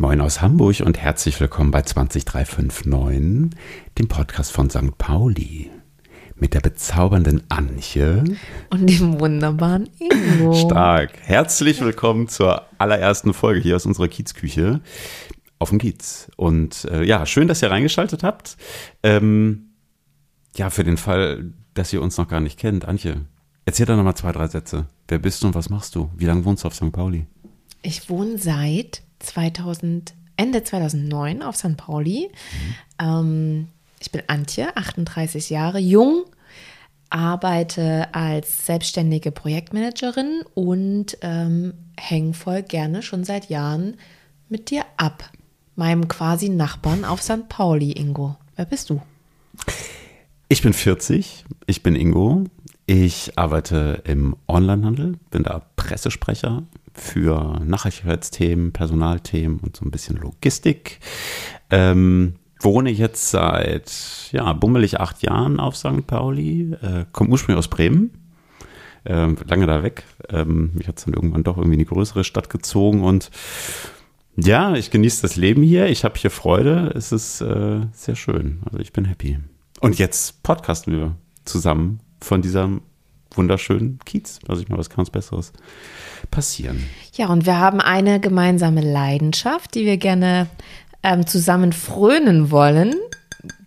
Moin aus Hamburg und herzlich willkommen bei 20359, dem Podcast von St. Pauli. Mit der bezaubernden Antje. Und dem wunderbaren Ingo. Stark. Herzlich willkommen zur allerersten Folge hier aus unserer Kiezküche auf dem Kiez. Und äh, ja, schön, dass ihr reingeschaltet habt. Ähm, ja, für den Fall, dass ihr uns noch gar nicht kennt. Antje, erzähl doch nochmal zwei, drei Sätze. Wer bist du und was machst du? Wie lange wohnst du auf St. Pauli? Ich wohne seit 2000, Ende 2009 auf St. Pauli. Mhm. Ähm, ich bin Antje, 38 Jahre jung, arbeite als selbstständige Projektmanagerin und ähm, hänge voll gerne schon seit Jahren mit dir ab. Meinem quasi Nachbarn auf St. Pauli, Ingo. Wer bist du? Ich bin 40, ich bin Ingo. Ich arbeite im Onlinehandel, bin da Pressesprecher für Nachhaltigkeitsthemen, Personalthemen und so ein bisschen Logistik. Ähm, wohne jetzt seit, ja, bummelig acht Jahren auf St. Pauli, äh, komme ursprünglich aus Bremen, äh, lange da weg. Ähm, mich hat es dann irgendwann doch irgendwie in die größere Stadt gezogen und ja, ich genieße das Leben hier, ich habe hier Freude, es ist äh, sehr schön, also ich bin happy. Und jetzt podcasten wir zusammen von diesem wunderschönen Kiez. Also ich meine, was kann uns Besseres passieren? Ja, und wir haben eine gemeinsame Leidenschaft, die wir gerne ähm, zusammen frönen wollen.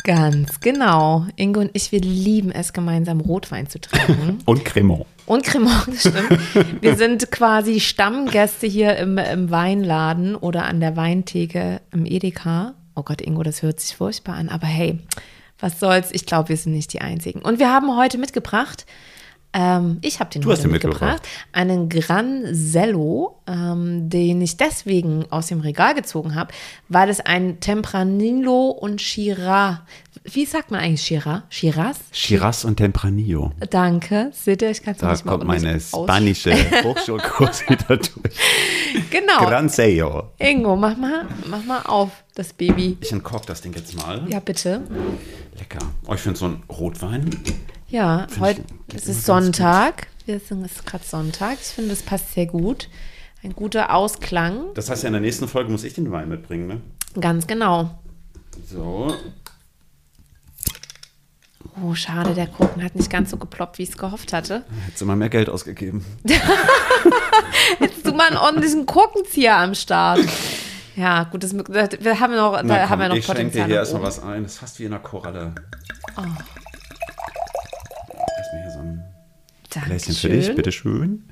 Ganz genau. Ingo und ich, wir lieben es, gemeinsam Rotwein zu trinken. und Cremant. Und Cremant, das stimmt. Wir sind quasi Stammgäste hier im, im Weinladen oder an der Weintheke im Edeka. Oh Gott, Ingo, das hört sich furchtbar an, aber hey, was soll's? Ich glaube, wir sind nicht die Einzigen. Und wir haben heute mitgebracht ähm, ich habe den du heute mitgebracht. mitgebracht. Einen Gran Zello, ähm, den ich deswegen aus dem Regal gezogen habe, weil es ein Tempranillo und Shiraz. Wie sagt man eigentlich Shiraz? Shiraz? Shiraz und Tempranillo. Danke. Seht ihr, ich kann es nicht mal kommt meine spanische Hochschulkurs wieder durch. Genau. Gran Zello. Ingo, mach mal, mach mal auf, das Baby. Ich entkork das Ding jetzt mal. Ja, bitte. Lecker. Oh, ich finde so ein Rotwein ja, heute ist es Sonntag. Wir sind es gerade Sonntag. Ich finde, das passt sehr gut. Ein guter Ausklang. Das heißt ja, in der nächsten Folge muss ich den Wein mitbringen, ne? Ganz genau. So. Oh, schade, der Kuchen hat nicht ganz so geploppt, wie ich es gehofft hatte. Hättest du mal mehr Geld ausgegeben. Hättest du mal einen ordentlichen Kurkenzieher am Start. Ja, gut, das, wir haben noch, da Na, haben wir noch ich Potenzial. Ich schenke dir hier erstmal was ein. Das ist fast wie in einer Koralle. Oh. Gläschen für dich, bitteschön.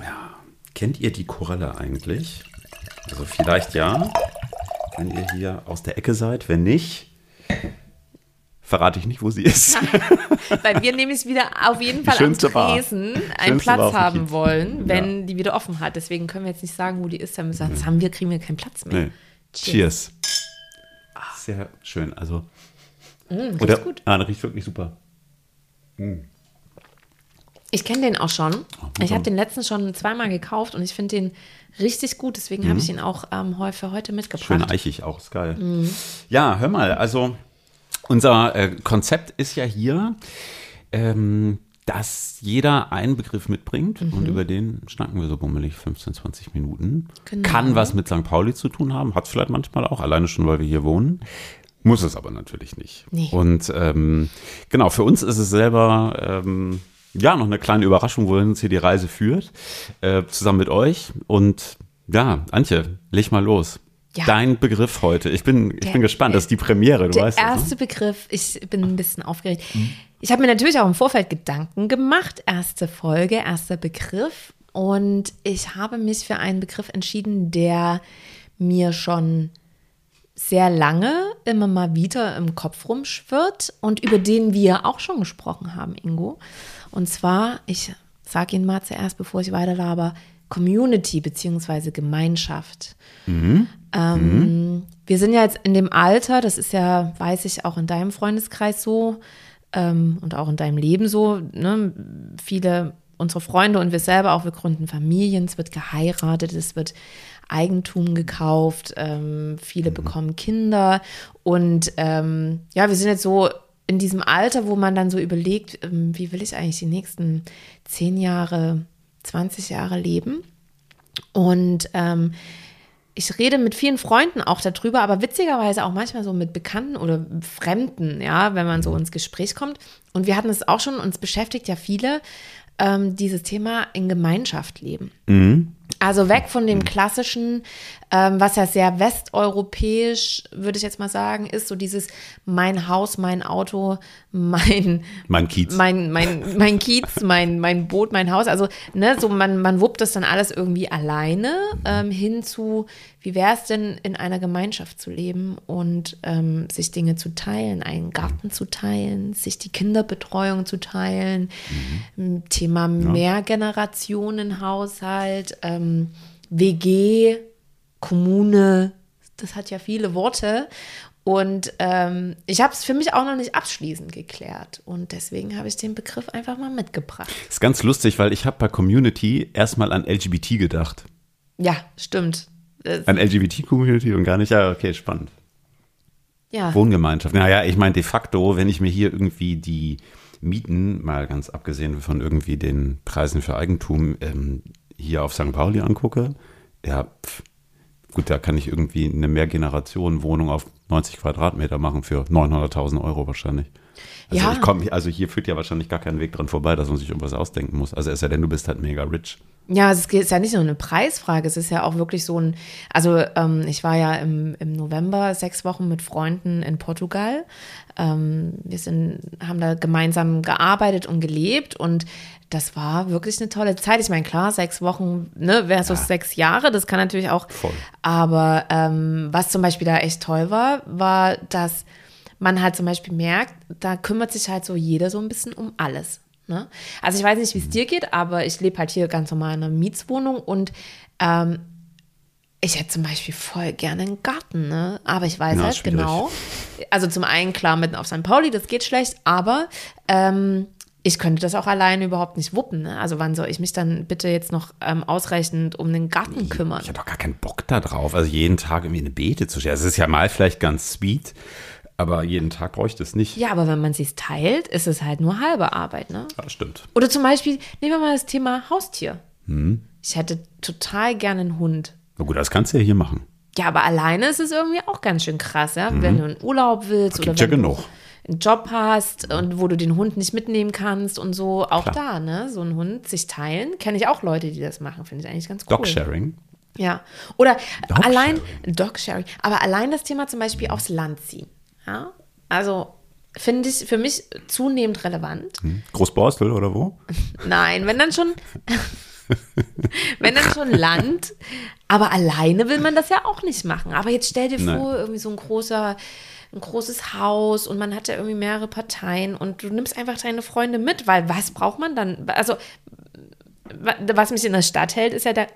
Ja. Kennt ihr die Koralle eigentlich? Also vielleicht ja, wenn ihr hier aus der Ecke seid. Wenn nicht, verrate ich nicht, wo sie ist. Weil wir nämlich wieder auf jeden Fall am Tresen einen Platz haben wollen, wenn ja. die wieder offen hat. Deswegen können wir jetzt nicht sagen, wo die ist. Dann müssen wir sagen, haben wir, kriegen wir keinen Platz mehr. Nee. Cheers. Cheers. Sehr schön. Also, mm, riecht gut. Ah, riecht wirklich super. Mm. Ich kenne den auch schon. Oh, ich habe den letztens schon zweimal gekauft und ich finde den richtig gut. Deswegen mhm. habe ich ihn auch ähm, für heute mitgebracht. Schön eichig auch, ist geil. Mhm. Ja, hör mal, also unser äh, Konzept ist ja hier, ähm, dass jeder einen Begriff mitbringt mhm. und über den schnacken wir so bummelig 15, 20 Minuten. Genau. Kann was mit St. Pauli zu tun haben, hat es vielleicht manchmal auch, alleine schon, weil wir hier wohnen. Muss es aber natürlich nicht. Nee. Und ähm, genau, für uns ist es selber ähm, ja noch eine kleine Überraschung, wohin uns hier die Reise führt, äh, zusammen mit euch. Und ja, Antje, leg mal los. Ja. Dein Begriff heute. Ich bin, ich der, bin gespannt. Das ist die Premiere, du der weißt Der erste das, ne? Begriff, ich bin ein bisschen aufgeregt. Mhm. Ich habe mir natürlich auch im Vorfeld Gedanken gemacht. Erste Folge, erster Begriff. Und ich habe mich für einen Begriff entschieden, der mir schon sehr lange immer mal wieder im Kopf rumschwirrt und über den wir auch schon gesprochen haben, Ingo. Und zwar, ich sage Ihnen mal zuerst, bevor ich weiter laber, Community bzw. Gemeinschaft. Mhm. Ähm, mhm. Wir sind ja jetzt in dem Alter, das ist ja, weiß ich, auch in deinem Freundeskreis so ähm, und auch in deinem Leben so. Ne? Viele unsere Freunde und wir selber auch, wir gründen Familien, es wird geheiratet, es wird Eigentum gekauft, ähm, viele mhm. bekommen Kinder und ähm, ja, wir sind jetzt so in diesem Alter, wo man dann so überlegt, ähm, wie will ich eigentlich die nächsten zehn Jahre, 20 Jahre leben und ähm, ich rede mit vielen Freunden auch darüber, aber witzigerweise auch manchmal so mit Bekannten oder Fremden, ja, wenn man so ins Gespräch kommt. Und wir hatten es auch schon, uns beschäftigt ja viele, ähm, dieses Thema in Gemeinschaft leben. Mhm. Also weg von dem klassischen, ähm, was ja sehr westeuropäisch, würde ich jetzt mal sagen, ist, so dieses mein Haus, mein Auto, mein Mein Kiez. mein, mein, mein Kiez, mein, mein Boot, mein Haus. Also, ne, so man, man wuppt das dann alles irgendwie alleine ähm, hin zu, wie wäre es denn, in einer Gemeinschaft zu leben und ähm, sich Dinge zu teilen, einen Garten zu teilen, sich die Kinderbetreuung zu teilen, ähm, Thema Mehrgenerationenhaushalt, ähm, WG, Kommune, das hat ja viele Worte. Und ähm, ich habe es für mich auch noch nicht abschließend geklärt. Und deswegen habe ich den Begriff einfach mal mitgebracht. Ist ganz lustig, weil ich habe bei Community erstmal an LGBT gedacht. Ja, stimmt. An LGBT-Community und gar nicht, ja, okay, spannend. ja. Wohngemeinschaft. Naja, ich meine de facto, wenn ich mir hier irgendwie die Mieten, mal ganz abgesehen von irgendwie den Preisen für Eigentum, ähm, hier auf St. Pauli angucke, ja, pf, gut, da kann ich irgendwie eine Mehrgenerationen-Wohnung auf 90 Quadratmeter machen für 900.000 Euro wahrscheinlich. Also Ja. ich komme, also hier führt ja wahrscheinlich gar kein Weg dran vorbei, dass man sich irgendwas ausdenken muss. Also es sei denn, du bist halt mega rich. Ja, es ist ja nicht nur eine Preisfrage, es ist ja auch wirklich so ein, also ähm, ich war ja im, im November sechs Wochen mit Freunden in Portugal. Ähm, wir sind, haben da gemeinsam gearbeitet und gelebt und das war wirklich eine tolle Zeit. Ich meine, klar, sechs Wochen ne, versus Ja. sechs Jahre, das kann natürlich auch. Voll. Aber ähm, was zum Beispiel da echt toll war, war, dass man halt zum Beispiel merkt, da kümmert sich halt so jeder so ein bisschen um alles. Ne? Also ich weiß nicht, wie es dir geht, aber ich lebe halt hier ganz normal in einer Mietswohnung und ähm, ich hätte zum Beispiel voll gerne einen Garten, ne? Aber ich weiß Ja, halt schwierig. genau. Also zum einen klar mitten auf St. Pauli, das geht schlecht, aber ähm, ich könnte das auch alleine überhaupt nicht wuppen. Ne? Also wann soll ich mich dann bitte jetzt noch ähm, ausreichend um den Garten kümmern? Ich habe doch gar keinen Bock da drauf, also jeden Tag irgendwie eine Beete zu stellen. Es ist ja mal vielleicht ganz sweet, aber jeden Tag brauche ich das nicht. Ja, aber wenn man sich teilt, ist es halt nur halbe Arbeit, ne? Ja, stimmt. Oder zum Beispiel, nehmen wir mal das Thema Haustier. Hm. Ich hätte total gerne einen Hund. Na gut, das kannst du ja hier machen. Ja, aber alleine ist es irgendwie auch ganz schön krass, ja? Wenn du in Urlaub willst oder Mhm. Gibt ja genug. du einen Job hast und wo du den Hund nicht mitnehmen kannst und so, auch Klar. da, ne? So ein Hund sich teilen, kenne ich auch Leute, die das machen, finde ich eigentlich ganz cool. Dog-Sharing. Ja. Oder Dog allein Dog-Sharing, aber allein das Thema zum Beispiel aufs Land ziehen. Ja? Also finde ich für mich zunehmend relevant. Großborstel oder wo? Nein, wenn dann schon, wenn dann schon Land, aber alleine will man das ja auch nicht machen. Aber jetzt stell dir Nein. vor, irgendwie so ein großer, ein großes Haus und man hat ja irgendwie mehrere Parteien und du nimmst einfach deine Freunde mit, weil was braucht man dann? Also, wa- was mich in der Stadt hält, ist ja der,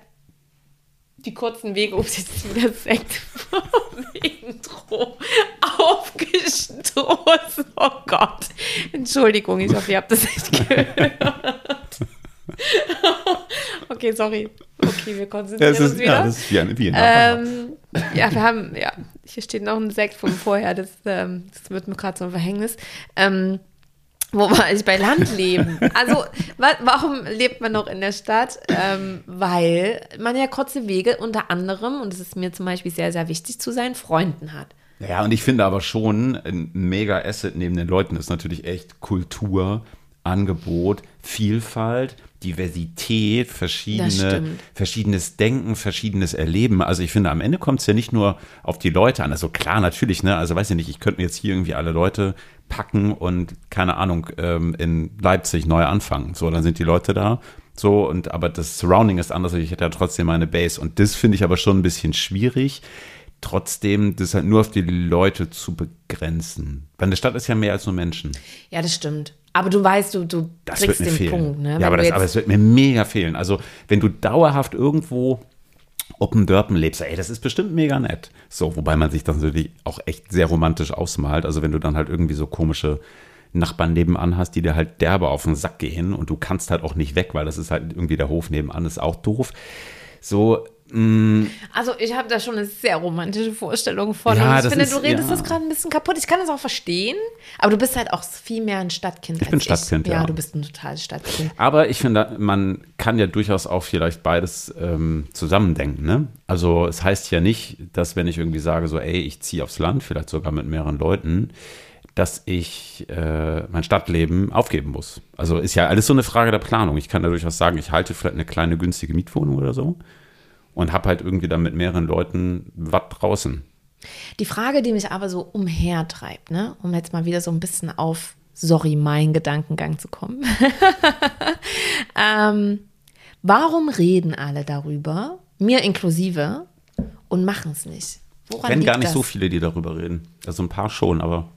die kurzen Wege, ups, jetzt ist wieder Sekt Intro aufgestoßen. Oh Gott. Entschuldigung, ich hoffe, ihr habt das nicht gehört. okay, sorry. Okay, wir konzentrieren Das uns ist, wieder. ja, das ist wie ein, wie ein Ähm, ja, wir haben, ja, hier steht noch ein Sekt von vorher, das, ähm, das wird mir gerade so ein Verhängnis. Ähm, wo war ich bei Landleben? Also, wa warum lebt man noch in der Stadt? Ähm, weil man ja kurze Wege unter anderem, und es ist mir zum Beispiel sehr, sehr wichtig, zu seinen Freunden hat. Ja, und ich finde aber schon, ein mega Asset neben den Leuten ist natürlich echt Kultur, Angebot, Vielfalt, Diversität, verschiedene, verschiedenes Denken, verschiedenes Erleben. Also ich finde, am Ende kommt es ja nicht nur auf die Leute an. Also klar, natürlich, ne? Also weiß ich nicht, ich könnte mir jetzt hier irgendwie alle Leute packen und keine Ahnung, ähm, in Leipzig neu anfangen. So, dann sind die Leute da. So, und aber das Surrounding ist anders. Ich hätte ja trotzdem meine Base. Und das finde ich aber schon ein bisschen schwierig trotzdem das halt nur auf die Leute zu begrenzen. Weil eine Stadt ist ja mehr als nur Menschen. Ja, das stimmt. Aber du weißt, du, du Das wird kriegst mir den fehlen. Punkt, ne? Ja, aber, das, aber es wird mir mega fehlen. Also, wenn du dauerhaft irgendwo Open Dörpen lebst, ey, das ist bestimmt mega nett. So, wobei man sich das natürlich auch echt sehr romantisch ausmalt. Also, wenn du dann halt irgendwie so komische Nachbarn nebenan hast, die dir halt derbe auf den Sack gehen und du kannst halt auch nicht weg, weil das ist halt irgendwie der Hof nebenan, ist auch doof. So, Also ich habe da schon eine sehr romantische Vorstellung von. Ja, ich finde, ist- du redest ja. das gerade ein bisschen kaputt. Ich kann das auch verstehen, aber du bist halt auch viel mehr ein Stadtkind. Ich bin Stadtkind, ja. ja. du bist ein totales Stadtkind. Aber ich finde, man kann ja durchaus auch vielleicht beides ähm, zusammendenken. Ne? Also es heißt ja nicht, dass wenn ich irgendwie sage, so, ey, ich ziehe aufs Land, vielleicht sogar mit mehreren Leuten, dass ich äh, mein Stadtleben aufgeben muss. Also ist ja alles so eine Frage der Planung. Ich kann da durchaus sagen, ich halte vielleicht eine kleine günstige Mietwohnung oder so und habe halt irgendwie dann mit mehreren Leuten was draußen. Die Frage, die mich aber so umhertreibt, ne, um jetzt mal wieder so ein bisschen auf, sorry, mein Gedankengang zu kommen. ähm, warum reden alle darüber, mir inklusive, und machen es nicht? Woran Wenn gar nicht das? so viele, die darüber reden. Also ein paar schon, aber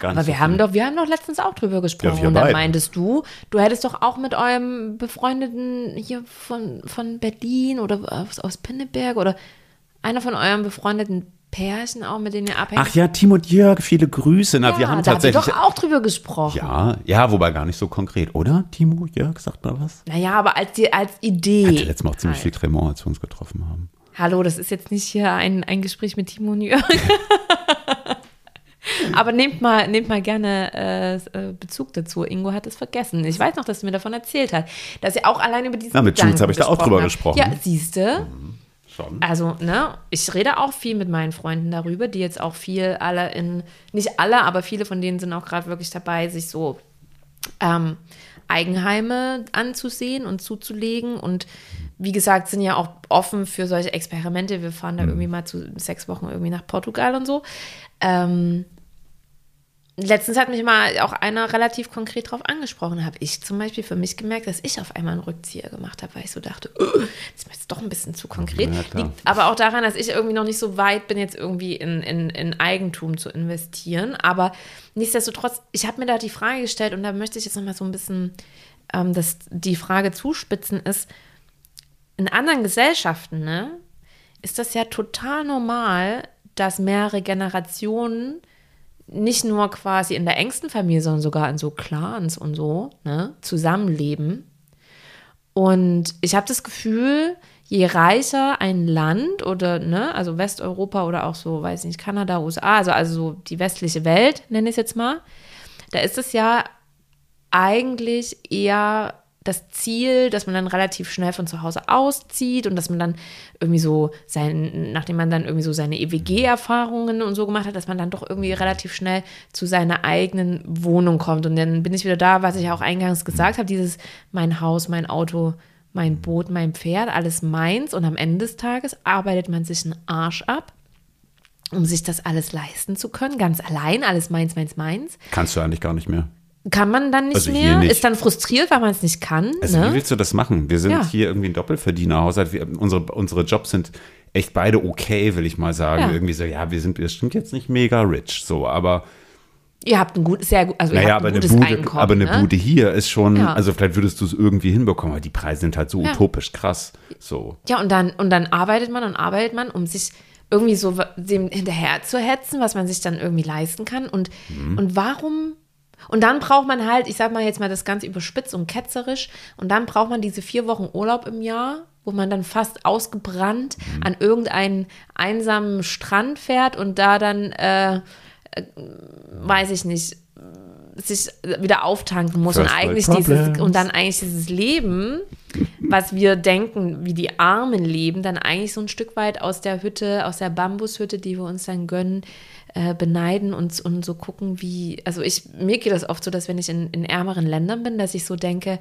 gar Aber so wir haben doch, wir haben doch letztens auch drüber gesprochen. Ja, und dann meintest du, du hättest doch auch mit eurem Befreundeten hier von, von Berlin oder aus, aus Pinneberg oder einer von eurem befreundeten Pärchen auch, mit denen ihr abhängt. Ach ja, Timo und Jörg, viele Grüße. Na, ja, wir haben da tatsächlich. wir doch auch drüber gesprochen. Ja, ja, wobei gar nicht so konkret, oder? Timo, Jörg, sagt mal was? Naja, aber als, die, als Idee. Hatte letztes Mal auch ziemlich viel Tremor, als wir uns getroffen haben. Hallo, das ist jetzt nicht hier ein, ein Gespräch mit Timo und Jörg. Aber nehmt mal, nehmt mal gerne äh, äh, Bezug dazu. Ingo hat es vergessen. Ich weiß noch, dass du mir davon erzählt hast, dass ihr auch allein über diesen Na, mit Gedanken Jules habe ich da auch drüber habt. gesprochen. Ja, siehste. Schon. Also, ne, ich rede auch viel mit meinen Freunden darüber, die jetzt auch viel alle in, nicht alle, aber viele von denen sind auch gerade wirklich dabei, sich so ähm, Eigenheime anzusehen und zuzulegen. Und wie gesagt, sind ja auch offen für solche Experimente. Wir fahren da irgendwie mal zu sechs Wochen irgendwie nach Portugal und so. Ähm, Letztens hat mich mal auch einer relativ konkret darauf angesprochen. Habe ich zum Beispiel für mich gemerkt, dass ich auf einmal einen Rückzieher gemacht habe, weil ich so dachte, "Ugh, das ist mir jetzt doch ein bisschen zu konkret. Ja. Liegt aber auch daran, dass ich irgendwie noch nicht so weit bin, jetzt irgendwie in, in, in Eigentum zu investieren. Aber nichtsdestotrotz, ich habe mir da die Frage gestellt und da möchte ich jetzt nochmal so ein bisschen ähm, das, die Frage zuspitzen, ist, in anderen Gesellschaften, ne, ist das ja total normal, dass mehrere Generationen nicht nur quasi in der engsten Familie, sondern sogar in so Clans und so, ne, zusammenleben. Und ich habe das Gefühl, je reicher ein Land oder, ne, also Westeuropa oder auch so, weiß nicht, Kanada, USA, also, also so die westliche Welt, nenne ich es jetzt mal, da ist es ja eigentlich eher das Ziel, dass man dann relativ schnell von zu Hause auszieht und dass man dann irgendwie so sein, nachdem man dann irgendwie so seine EWG-Erfahrungen und so gemacht hat, dass man dann doch irgendwie relativ schnell zu seiner eigenen Wohnung kommt. Und dann bin ich wieder da, was ich auch eingangs gesagt habe, dieses mein Haus, mein Auto, mein Boot, mein Pferd, alles meins. Und am Ende des Tages arbeitet man sich einen Arsch ab, um sich das alles leisten zu können, ganz allein, alles meins, meins, meins. Kannst du eigentlich gar nicht mehr. Kann man dann nicht Also mehr, nicht. ist dann frustriert, weil man es nicht kann. Also ne? wie willst du das machen? Wir sind Ja. hier irgendwie ein Doppelverdienerhaushalt. Wir, unsere, unsere Jobs sind echt beide okay, will ich mal sagen. Ja. Irgendwie so, ja, wir sind bestimmt jetzt nicht mega rich, so, aber Ihr habt ein gut, sehr gut, also ihr naja, habt aber ein eine gutes Bude, Einkommen. aber eine ne? Bude hier ist schon, Ja. also vielleicht würdest du es irgendwie hinbekommen, aber die Preise sind halt so Ja. utopisch krass. So. Ja, und dann, und dann arbeitet man und arbeitet man, um sich irgendwie so dem hinterher zu hetzen, was man sich dann irgendwie leisten kann. Und, Mhm. und warum? Und dann braucht man halt, ich sag mal jetzt mal das ganz überspitzt und ketzerisch, und dann braucht man diese vier Wochen Urlaub im Jahr, wo man dann fast ausgebrannt Mhm. an irgendeinen einsamen Strand fährt und da dann, äh, äh, weiß ich nicht, sich wieder auftanken muss First und eigentlich dieses und dann eigentlich dieses Leben, was wir denken, wie die Armen leben, dann eigentlich so ein Stück weit aus der Hütte, aus der Bambushütte, die wir uns dann gönnen, äh, beneiden und, und so gucken, wie, also ich, mir geht das oft so, dass wenn ich in, in ärmeren Ländern bin, dass ich so denke,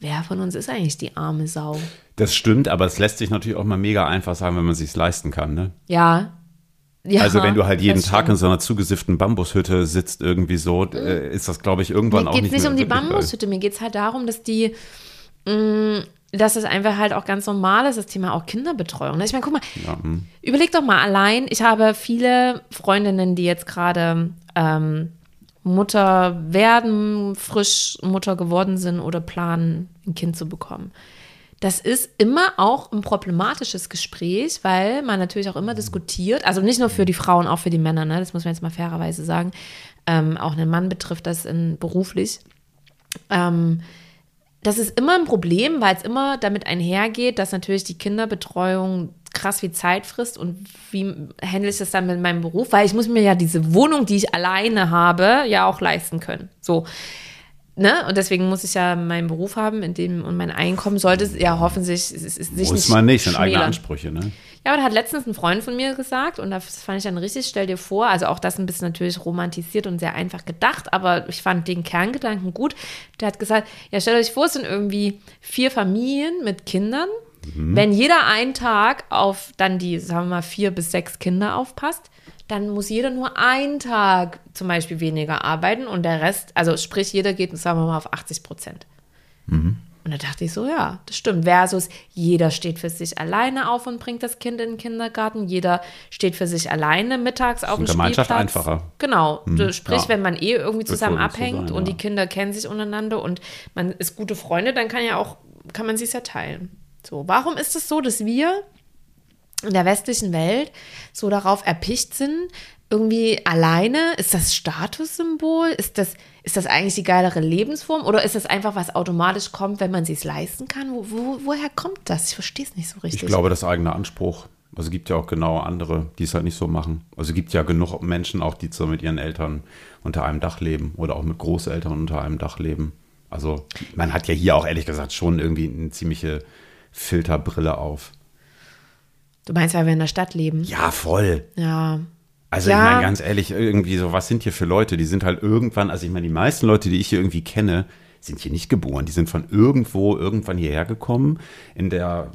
wer von uns ist eigentlich die arme Sau? Das stimmt, aber es lässt sich natürlich auch mal mega einfach sagen, wenn man es sich leisten kann, ne? Ja. ja Also wenn du halt jeden Tag in stimmt. so einer zugesifften Bambushütte sitzt irgendwie so, äh, ist das, glaube ich, irgendwann Mir auch geht nicht es nicht um die. Bambushütte, mir geht es halt darum, dass die, mh, dass es einfach halt auch ganz normal ist, das Thema auch Kinderbetreuung. Ich meine, guck mal, Ja, hm. überleg doch mal allein, ich habe viele Freundinnen, die jetzt gerade ähm, Mutter werden, frisch Mutter geworden sind oder planen, ein Kind zu bekommen. Das ist immer auch ein problematisches Gespräch, weil man natürlich auch immer diskutiert, also nicht nur für die Frauen, auch für die Männer, ne? das muss man jetzt mal fairerweise sagen. Ähm, auch einen Mann betrifft das in, beruflich. Ähm, das ist immer ein Problem, weil es immer damit einhergeht, dass natürlich die Kinderbetreuung krass wie Zeit frisst und wie handle ich das dann mit meinem Beruf? Weil ich muss mir ja diese Wohnung, die ich alleine habe, ja auch leisten können. So. Ne? Und deswegen muss ich ja meinen Beruf haben, in dem und mein Einkommen sollte es ja hoffentlich sich Muss nicht man nicht, sind eigene. Ansprüche, ne? Ja, aber da hat letztens ein Freund von mir gesagt, und das fand ich dann richtig, stell dir vor, also auch das ein bisschen natürlich romantisiert und sehr einfach gedacht, aber ich fand den Kerngedanken gut. Der hat gesagt, ja, stellt euch vor, es sind irgendwie vier Familien mit Kindern. Wenn jeder einen Tag auf dann die, sagen wir mal, vier bis sechs Kinder aufpasst, dann muss jeder nur einen Tag zum Beispiel weniger arbeiten und der Rest, also sprich, jeder geht, sagen wir mal, auf 80 Prozent. Und da dachte ich so, ja, das stimmt. Versus jeder steht für sich alleine auf und bringt das Kind in den Kindergarten. Jeder steht für sich alleine mittags auf dem in Gemeinschaft Spielplatz. einfacher. Genau. Du- Sprich, ja. wenn man eh irgendwie zusammen abhängt sein, und ja. die Kinder kennen sich untereinander und man ist gute Freunde, dann kann ja auch, kann man sich ja teilen. So, warum ist es so, dass wir in der westlichen Welt so darauf erpicht sind, irgendwie alleine? Ist das Statussymbol? Ist das, ist das eigentlich die geilere Lebensform? Oder ist das einfach, was automatisch kommt, wenn man es leisten kann? Wo, wo, woher kommt das? Ich verstehe es nicht so richtig. Ich glaube, das ist eigener Anspruch. Also es gibt ja auch genau andere, die es halt nicht so machen. Also gibt ja genug Menschen auch, die so mit ihren Eltern unter einem Dach leben oder auch mit Großeltern unter einem Dach leben. Also man hat ja hier auch ehrlich gesagt schon irgendwie eine ziemliche Filterbrille auf. Du meinst, weil wir in der Stadt leben? Ja, voll. Ja. Also Ja. ich meine ganz ehrlich, irgendwie so, was sind hier für Leute? Die sind halt irgendwann, also ich meine, die meisten Leute, die ich hier irgendwie kenne, sind hier nicht geboren. Die sind von irgendwo irgendwann hierher gekommen in der,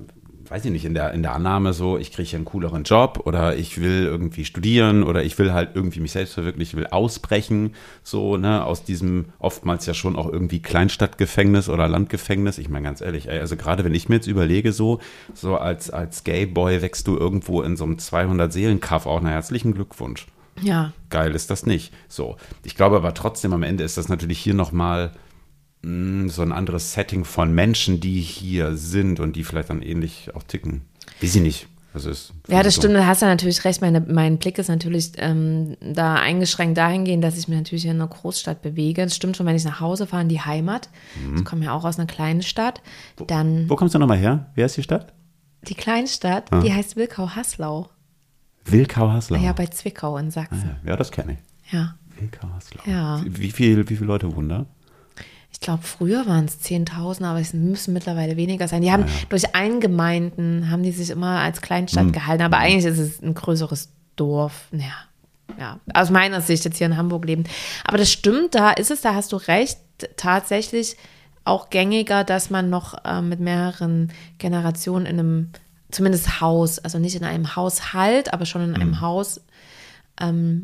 weiß ich nicht, in der, in der Annahme so, ich kriege hier einen cooleren Job oder ich will irgendwie studieren oder ich will halt irgendwie mich selbst verwirklichen, ich will ausbrechen, so, ne, aus diesem oftmals ja schon auch irgendwie Kleinstadtgefängnis oder Landgefängnis. Ich meine ganz ehrlich, ey, also gerade wenn ich mir jetzt überlege, so, so als, als Gay-Boy wächst du irgendwo in so einem 200-Seelen-Kaff auch, na herzlichen Glückwunsch Ja. geil ist das nicht. So, ich glaube aber trotzdem am Ende ist das natürlich hier nochmal so ein anderes Setting von Menschen, die hier sind und die vielleicht dann ähnlich auch ticken. Wie sie nicht. Das ist Ja, das so. stimmt, da hast du natürlich recht. Meine, mein Blick ist natürlich ähm, da eingeschränkt dahingehend, dass ich mich natürlich in einer Großstadt bewege. Es stimmt schon, wenn ich nach Hause fahre in die Heimat, ich komme ja auch aus einer kleinen Stadt, dann Mhm. Wo kommst du nochmal her? Wer ist die Stadt? die Kleinstadt, Ah. die heißt Wilkau-Haslau. Wilkau-Haslau. Ja, bei Zwickau in Sachsen. ja, ja, das kenne ich. Ja. Wilkau-Haslau. Ja. Wie, wie, viel, wie viele Leute wohnen da? Ich glaube, früher waren es 10.000, aber es müssen mittlerweile weniger sein. Die haben durch Eingemeinden, haben die sich immer als Kleinstadt gehalten, aber eigentlich ist es ein größeres Dorf. Ja, ja, aus meiner Sicht jetzt hier in Hamburg leben. Aber das stimmt, da ist es, da hast du recht, tatsächlich auch gängiger, dass man noch äh, mit mehreren Generationen in einem, zumindest Haus, also nicht in einem Haushalt, aber schon in einem Haus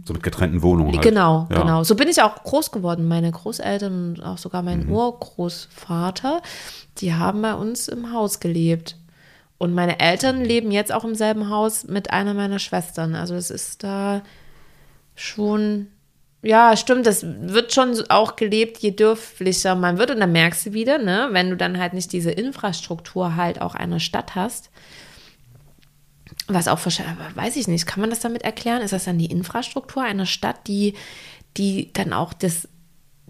So mit getrennten Wohnungen halt. Genau, ja. genau. So bin ich auch groß geworden. Meine Großeltern und auch sogar mein Urgroßvater, die haben bei uns im Haus gelebt. Und meine Eltern leben jetzt auch im selben Haus mit einer meiner Schwestern. Also es ist da schon, ja, stimmt, das wird schon auch gelebt, je dürflicher man wird. Und dann merkst du wieder, ne, wenn du dann halt nicht diese Infrastruktur halt auch einer Stadt hast, was auch wahrscheinlich, weiß ich nicht, kann man das damit erklären? Ist das dann die Infrastruktur einer Stadt, die, die dann auch das,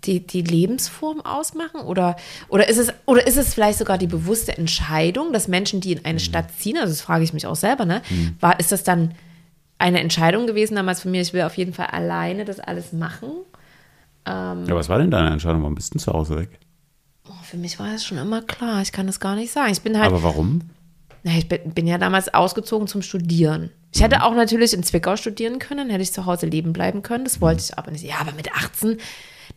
die, die Lebensform ausmachen? Oder, oder, ist es, oder ist es vielleicht sogar die bewusste Entscheidung, dass Menschen, die in eine Stadt ziehen, also das frage ich mich auch selber, ne? War, ist das dann eine Entscheidung gewesen damals von mir, ich will auf jeden Fall alleine das alles machen? Ja, was war denn deine Entscheidung? Warum bist du zu Hause weg? Oh, für mich war das schon immer klar, ich kann das gar nicht sagen. Ich bin halt, Aber warum? Na, ich bin, ja damals ausgezogen zum Studieren. Ich Mhm. hätte auch natürlich in Zwickau studieren können, hätte ich zu Hause leben bleiben können. Das wollte ich aber nicht. Ja, aber mit 18,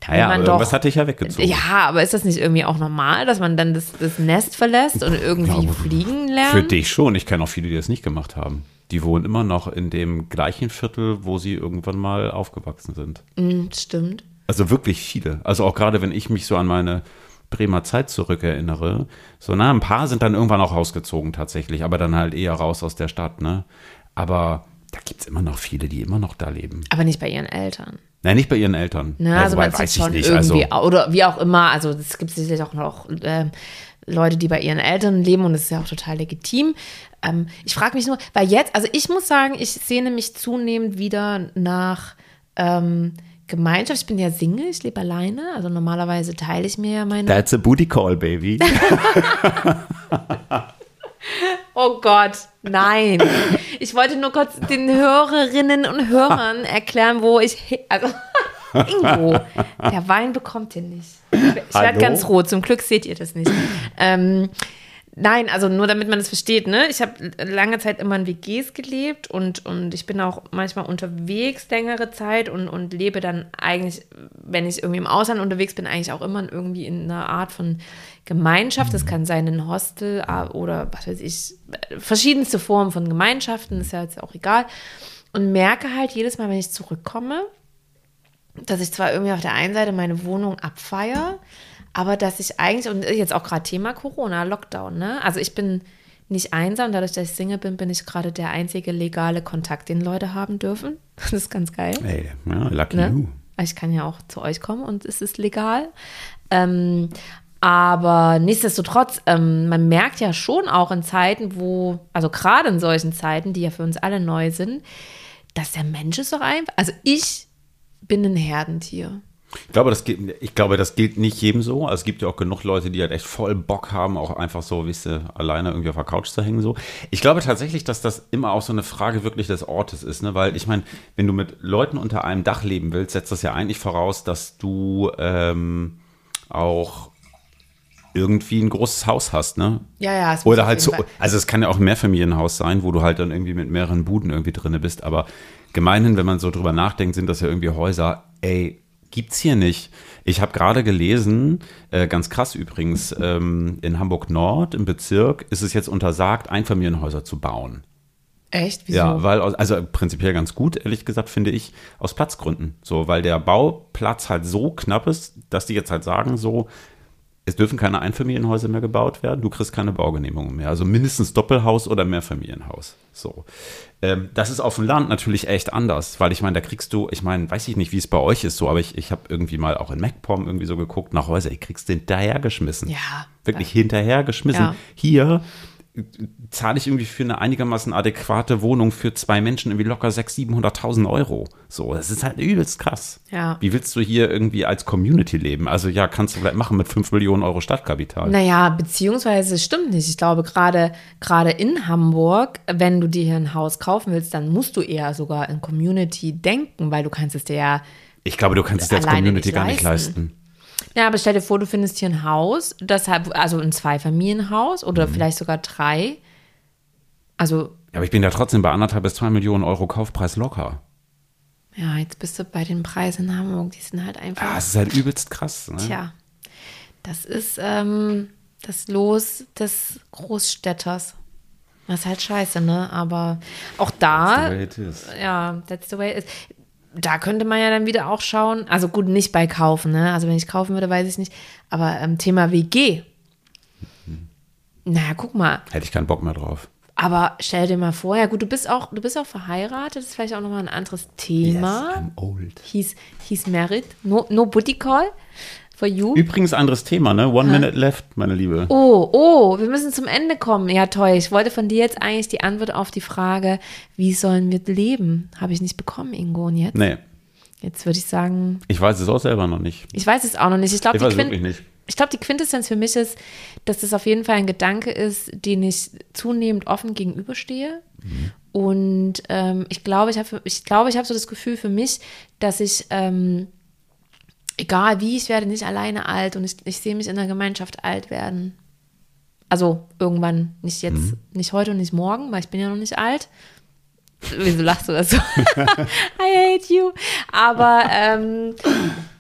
da will Naja, man aber doch. irgendwas hat dich ja weggezogen. Ja, aber ist das nicht irgendwie auch normal, dass man dann das, das Nest verlässt und irgendwie glaube, fliegen lernt? Für dich schon. Ich kenne auch viele, die das nicht gemacht haben. Die wohnen immer noch in dem gleichen Viertel, wo sie irgendwann mal aufgewachsen sind. Mm, Stimmt. Also wirklich viele. Also auch gerade wenn ich mich so an meine Bremer Zeit zurückerinnere, so na, ein paar sind dann irgendwann auch rausgezogen tatsächlich, aber dann halt eher raus aus der Stadt, ne? Aber da gibt es immer noch viele, die immer noch da leben. Aber nicht bei ihren Eltern. Nein, nicht bei ihren Eltern. Ne? Ja, also man sieht schon irgendwie, Also, oder wie auch immer, also es gibt sicherlich auch noch äh, Leute, die bei ihren Eltern leben und das ist ja auch total legitim. Ähm, ich frage mich nur, weil jetzt, also ich muss sagen, ich sehne mich zunehmend wieder nach ähm, Gemeinschaft. Ich bin ja Single, ich lebe alleine, also normalerweise teile ich mir ja meine. That's a booty call, baby. oh Gott, nein. Ich wollte nur kurz den Hörerinnen und Hörern erklären, wo ich. Also, Ingo, der Wein bekommt ihr nicht. Ich werde ganz rot, zum Glück seht ihr das nicht. Ähm, Nein, also nur damit man das versteht, ne? Ich habe lange Zeit immer in WGs gelebt und, und ich bin auch manchmal unterwegs längere Zeit und, und lebe dann eigentlich, wenn ich irgendwie im Ausland unterwegs bin, eigentlich auch immer irgendwie in einer Art von Gemeinschaft. Das kann sein ein Hostel ah, oder was weiß ich, verschiedenste Formen von Gemeinschaften, ist ja jetzt auch egal. Und merke halt jedes Mal, wenn ich zurückkomme, dass ich zwar irgendwie auf der einen Seite meine Wohnung abfeiere, aber dass ich eigentlich, und jetzt auch gerade Thema Corona, Lockdown, ne? Also ich bin nicht einsam, dadurch, dass ich Single bin, bin ich gerade der einzige legale Kontakt, den Leute haben dürfen. Das ist ganz geil. Ey, ja, lucky Ne? you. Ich kann ja auch zu euch kommen und es ist legal. Ähm, aber nichtsdestotrotz, ähm, man merkt ja schon auch in Zeiten, wo, also gerade in solchen Zeiten, die ja für uns alle neu sind, dass der Mensch ist doch einfach, also ich bin ein Herdentier. Ich glaube, das gilt, ich glaube, das gilt nicht jedem so. Also es gibt ja auch genug Leute, die halt echt voll Bock haben, auch einfach so, wisst ihr, alleine irgendwie auf der Couch zu hängen. So. Ich glaube tatsächlich, dass das immer auch so eine Frage wirklich des Ortes ist, ne? Weil ich meine, wenn du mit Leuten unter einem Dach leben willst, setzt das ja eigentlich voraus, dass du ähm, auch irgendwie ein großes Haus hast, ne? Ja, ja, Oder halt so, also es kann ja auch ein Mehrfamilienhaus sein, wo du halt dann irgendwie mit mehreren Buden irgendwie drinne bist, aber gemeinhin, wenn man so drüber nachdenkt, sind das ja irgendwie Häuser, ey, gibt's hier nicht. Ich habe gerade gelesen, äh, ganz krass übrigens, ähm, in Hamburg Nord im Bezirk ist es jetzt untersagt, Einfamilienhäuser zu bauen. Echt? Wieso? Ja, weil, also prinzipiell ganz gut, ehrlich gesagt, finde ich, aus Platzgründen. So, weil der Bauplatz halt so knapp ist, dass die jetzt halt sagen, so, es dürfen keine Einfamilienhäuser mehr gebaut werden, du kriegst keine Baugenehmigung mehr. Also mindestens Doppelhaus oder Mehrfamilienhaus. So. Ähm, das ist auf dem Land natürlich echt anders, weil ich meine, da kriegst du, ich meine, weiß ich nicht, wie es bei euch ist, so, aber ich, ich habe irgendwie mal auch in MacPom irgendwie so geguckt nach Häusern, ich kriegst du hinterhergeschmissen. Ja. Wirklich hinterhergeschmissen. Ja. Hier zahle ich irgendwie für eine einigermaßen adäquate Wohnung für zwei Menschen irgendwie locker 600.000, 700.000 Euro. So, das ist halt übelst krass. Ja. Wie willst du hier irgendwie als Community leben? Also ja, kannst du vielleicht machen mit 5 Millionen Euro Stadtkapital. Naja, beziehungsweise es stimmt nicht. Ich glaube, gerade gerade in Hamburg, wenn du dir hier ein Haus kaufen willst, dann musst du eher sogar in Community denken, weil du kannst es dir ja. Ich glaube, du kannst es dir als Community gar nicht leisten. Ja, aber stell dir vor, du findest hier ein Haus, deshalb, also ein Zweifamilienhaus Mhm. oder vielleicht sogar drei. Also, Ja, aber ich bin ja trotzdem bei anderthalb bis zwei Millionen Euro Kaufpreis locker. ja, jetzt bist du bei den Preisen in Hamburg, die sind halt einfach. Ja, das ist halt übelst krass. Ne? Tja, das ist ähm, das Los des Großstädters. Das ist halt scheiße, ne? Aber auch da, The way it is. ja, that's the way it is. Da könnte man ja dann wieder auch schauen. Also gut, nicht bei Kaufen, ne? Also wenn ich kaufen würde, weiß ich nicht. Aber ähm, Thema WG. Mhm. Naja, guck mal. Hätte ich keinen Bock mehr drauf. Aber stell dir mal vor, ja gut, du bist auch, du bist auch verheiratet, das ist vielleicht auch nochmal ein anderes Thema. I'm old. He's, he's married. No, no booty call for you. Übrigens anderes Thema, ne? One minute left, meine Liebe. Oh, oh, wir müssen zum Ende kommen. Ja, toll. Ich wollte von dir jetzt eigentlich die Antwort auf die Frage, wie sollen wir leben? Habe ich nicht bekommen, Ingo. Und jetzt? Nee, Jetzt würde ich sagen, ich weiß es auch selber noch nicht. ich weiß es auch noch nicht. Ich glaube, die, Quint glaub, die Quintessenz für mich ist, dass das auf jeden Fall ein Gedanke ist, den ich zunehmend offen gegenüberstehe. Mhm. Und ähm, ich glaube, ich habe ich glaube, ich habe so das Gefühl für mich, dass ich, ähm, egal wie, ich werde nicht alleine alt und ich, ich sehe mich in der Gemeinschaft alt werden. Also irgendwann, nicht jetzt, Mhm. nicht heute und nicht morgen, weil ich bin ja noch nicht alt. Wieso lachst du das so? I hate you. Aber ähm,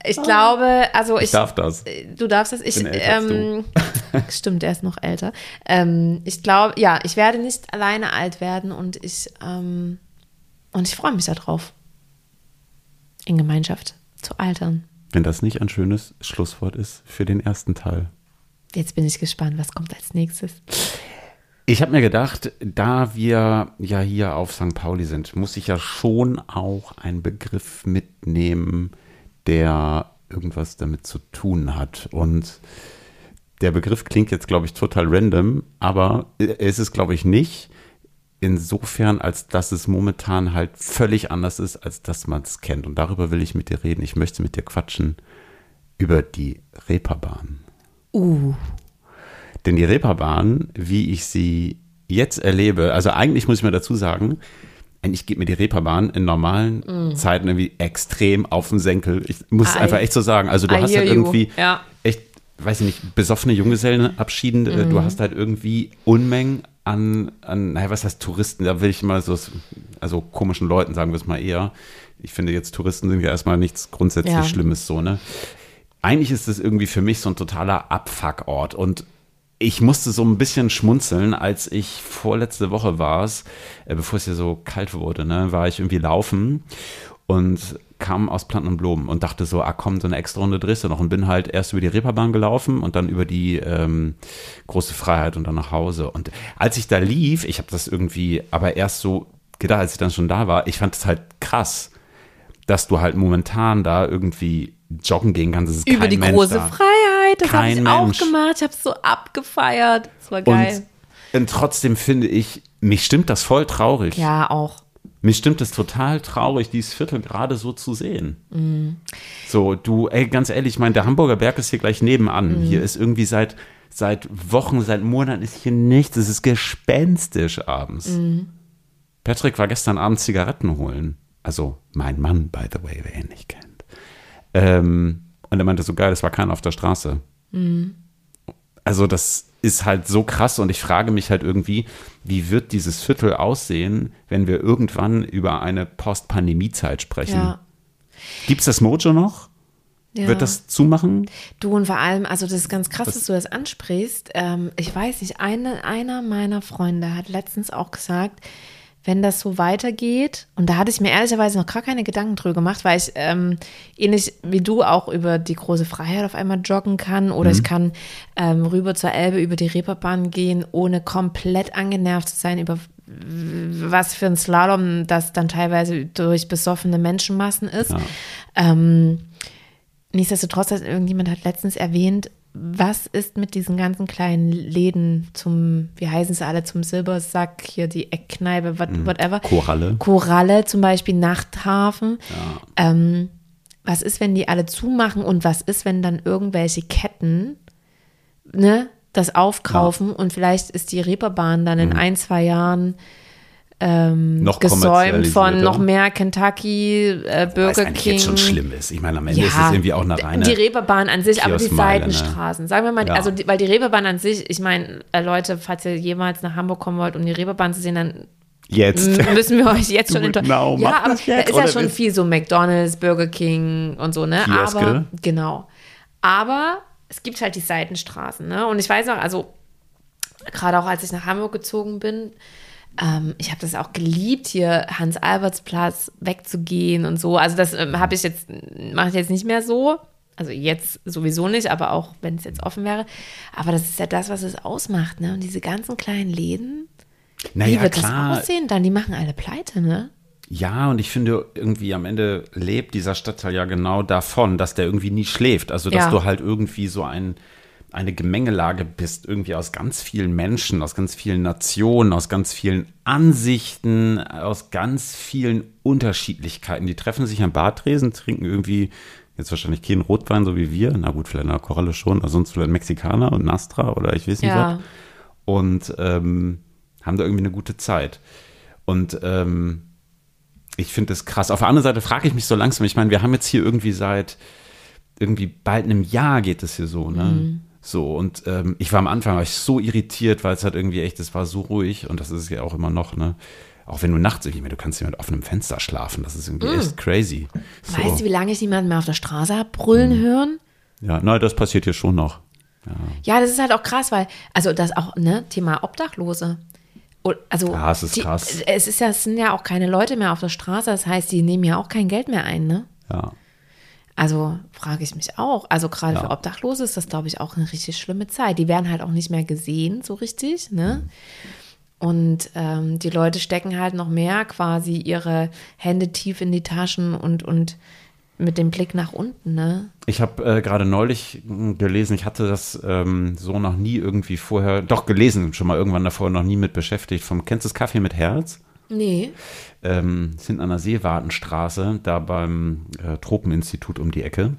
ich glaube, also ich, Ich darf das. du darfst das. Ich, bin älter als ähm, stimmt, er ist noch älter. Ähm, ich glaube, ja, ich werde nicht alleine alt werden und ich ähm, und ich freue mich darauf, in Gemeinschaft zu altern. Wenn das nicht ein schönes Schlusswort ist für den ersten Teil. Jetzt bin ich gespannt, was kommt als nächstes. Ich habe mir gedacht, da wir ja hier auf St. Pauli sind, muss ich ja schon auch einen Begriff mitnehmen, der irgendwas damit zu tun hat. Und der Begriff klingt jetzt, glaube ich, total random, aber es ist, glaube ich, nicht. Insofern, als dass es momentan halt völlig anders ist, als dass man es kennt. Und darüber will ich mit dir reden. Ich möchte mit dir quatschen über die Reeperbahn. Uh, Denn die Reeperbahn, wie ich sie jetzt erlebe, also eigentlich muss ich mir dazu sagen, eigentlich geht mir die Reeperbahn in normalen mm. Zeiten irgendwie extrem auf den Senkel. Ich muss es einfach echt so sagen. Also du I hast halt irgendwie ja. echt, weiß ich nicht, besoffene Junggesellenabschieden. Mm. Du hast halt irgendwie Unmengen an, an, naja, was heißt Touristen? Da will ich mal so, also komischen Leuten sagen wir es mal eher. Ich finde jetzt Touristen sind ja erstmal nichts grundsätzlich ja. Schlimmes so, ne? Eigentlich ist es irgendwie für mich so ein totaler Abfuckort und ich musste so ein bisschen schmunzeln, als ich vorletzte Woche war es, äh, bevor es hier so kalt wurde, ne, war ich irgendwie laufen und kam aus Planten und Blumen und dachte so, ah komm, so eine extra Runde drehst du noch und bin halt erst über die Reeperbahn gelaufen und dann über die ähm, große Freiheit und dann nach Hause. Und als ich da lief, ich habe das irgendwie aber erst so gedacht, als ich dann schon da war, ich fand es halt krass, dass du halt momentan da irgendwie joggen gehen kannst. Über die Mensch große da. Freiheit, das habe ich Mensch. auch gemacht. Ich habe es so abgefeiert. Das war geil. Und, und trotzdem finde ich, mich stimmt das voll traurig. Ja, auch. Mich stimmt es total traurig, dieses Viertel gerade so zu sehen. Mm. So, du, ey, ganz ehrlich, ich meine, der Hamburger Berg ist hier gleich nebenan. Mm. Hier ist irgendwie seit, seit Wochen, seit Monaten ist hier nichts. Es ist gespenstisch abends. Mm. Patrick war gestern Abend Zigaretten holen. Also mein Mann, by the way, wer ihn nicht kennt. Ähm, und er meinte so geil, es war keiner auf der Straße. Mhm. Also das ist halt so krass und ich frage mich halt irgendwie, wie wird dieses Viertel aussehen, wenn wir irgendwann über eine Post-Pandemie-Zeit sprechen? Ja. Gibt es das Mojo noch? Ja. Wird das zumachen? Du und vor allem, also das ist ganz krass, Was? dass du das ansprichst. Ähm, ich weiß nicht, eine, einer meiner Freunde hat letztens auch gesagt, wenn das so weitergeht, und da hatte ich mir ehrlicherweise noch gar keine Gedanken drüber gemacht, weil ich ähm, ähnlich wie du auch über die große Freiheit auf einmal joggen kann oder mhm. ich kann ähm, rüber zur Elbe über die Reeperbahn gehen, ohne komplett angenervt zu sein über was für ein Slalom das dann teilweise durch besoffene Menschenmassen ist. Ja. Ähm, nichtsdestotrotz, irgendjemand hat letztens erwähnt, was ist mit diesen ganzen kleinen Läden zum, wie heißen sie alle, zum Silbersack, hier die Eckkneipe, what, mhm. whatever. Koralle. Koralle zum Beispiel, Nachthafen. Ja. Ähm, was ist, wenn die alle zumachen und was ist, wenn dann irgendwelche Ketten ne, das aufkaufen ja. und vielleicht ist die Reeperbahn dann in mhm. ein, zwei Jahren ähm, noch gesäumt von noch mehr Kentucky, äh, Burger King. jetzt schon schlimm ist. Ich meine, am Ende ja, ist es irgendwie auch eine reine Die Reeperbahn an sich, aber die ne? Seitenstraßen. Ne? Sagen wir mal, ja. also die, weil die Reeperbahn an sich, ich meine, äh, Leute, falls ihr jemals nach Hamburg kommen wollt, um die Reeperbahn zu sehen, dann Jetzt. Müssen wir euch jetzt schon enttäuschen. Genau, ja, aber da ist ja schon viel so McDonalds, Burger King und so, ne? Kioske. Aber, genau. Aber es gibt halt die Seitenstraßen, ne? Und ich weiß auch, also gerade auch als ich nach Hamburg gezogen bin, ähm, ich habe das auch geliebt, hier Hans-Alberts-Platz wegzugehen und so. Also das ähm, habe ich jetzt, mache ich jetzt nicht mehr so. Also jetzt sowieso nicht, aber auch wenn es jetzt offen wäre. Aber das ist ja das, was es ausmacht, ne? Und diese ganzen kleinen Läden, naja, wie wird klar. das aussehen dann? Die machen alle pleite, ne? Ja, und ich finde irgendwie am Ende lebt dieser Stadtteil ja genau davon, dass der irgendwie nie schläft. Also, dass ja. du halt irgendwie so ein eine Gemengelage bist, irgendwie aus ganz vielen Menschen, aus ganz vielen Nationen, aus ganz vielen Ansichten, aus ganz vielen Unterschiedlichkeiten. Die treffen sich am Bartresen, trinken irgendwie jetzt wahrscheinlich keinen Rotwein, so wie wir. Na gut, vielleicht eine Koralle schon, aber sonst vielleicht Mexikaner und Nastra oder ich weiß nicht ja. was. Und ähm, haben da irgendwie eine gute Zeit. Und ähm, ich finde das krass. Auf der anderen Seite frage ich mich so langsam, ich meine, wir haben jetzt hier irgendwie seit irgendwie bald einem Jahr geht es hier so, ne? Mhm. So, und ähm, ich war am Anfang war ich so irritiert, weil es halt irgendwie echt, es war so ruhig und das ist es ja auch immer noch, ne? Auch wenn du nachts irgendwie, du kannst ja mit offenem Fenster schlafen, das ist irgendwie mm. echt crazy. So. Weißt du, wie lange ich niemanden mehr auf der Straße habe brüllen mm. hören? Ja, nein, das passiert hier schon noch. Ja. ja, das ist halt auch krass, weil, also das auch, ne, Thema Obdachlose. Also, ja, es ist die, krass. Es ist ja, es sind ja auch keine Leute mehr auf der Straße, das heißt, die nehmen ja auch kein Geld mehr ein, ne? Ja. Also frage ich mich auch. Also gerade ja. für Obdachlose ist das, glaube ich, auch eine richtig schlimme Zeit. Die werden halt auch nicht mehr gesehen, so richtig, ne? Und ähm, die Leute stecken halt noch mehr quasi ihre Hände tief in die Taschen und, und mit dem Blick nach unten, ne? Ich habe äh, gerade neulich hm, gelesen, ich hatte das ähm, so noch nie irgendwie vorher, doch gelesen, schon mal irgendwann davor noch nie mit beschäftigt, vom Kennst du das Kaffee mit Herz? Nee. Ähm, sind an der Seewartenstraße, da beim äh, Tropeninstitut um die Ecke.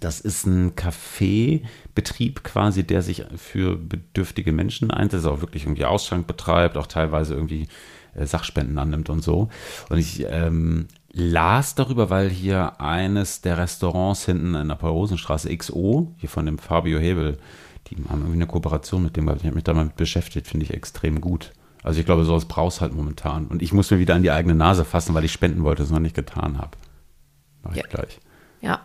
Das ist ein Kaffeebetrieb quasi, der sich für bedürftige Menschen einsetzt, auch wirklich irgendwie Ausschank betreibt, auch teilweise irgendwie äh, Sachspenden annimmt und so. Und ich ähm, las darüber, weil hier eines der Restaurants hinten in der Paul-Rosen-Straße XO, hier von dem Fabio Hebel, die haben irgendwie eine Kooperation mit dem, weil ich habe mich da mal mit beschäftigt, finde ich extrem gut. Also ich glaube, sowas brauchst halt momentan. Und ich muss mir wieder an die eigene Nase fassen, weil ich spenden wollte, es noch nicht getan habe. Mach ich Ja. gleich. Ja.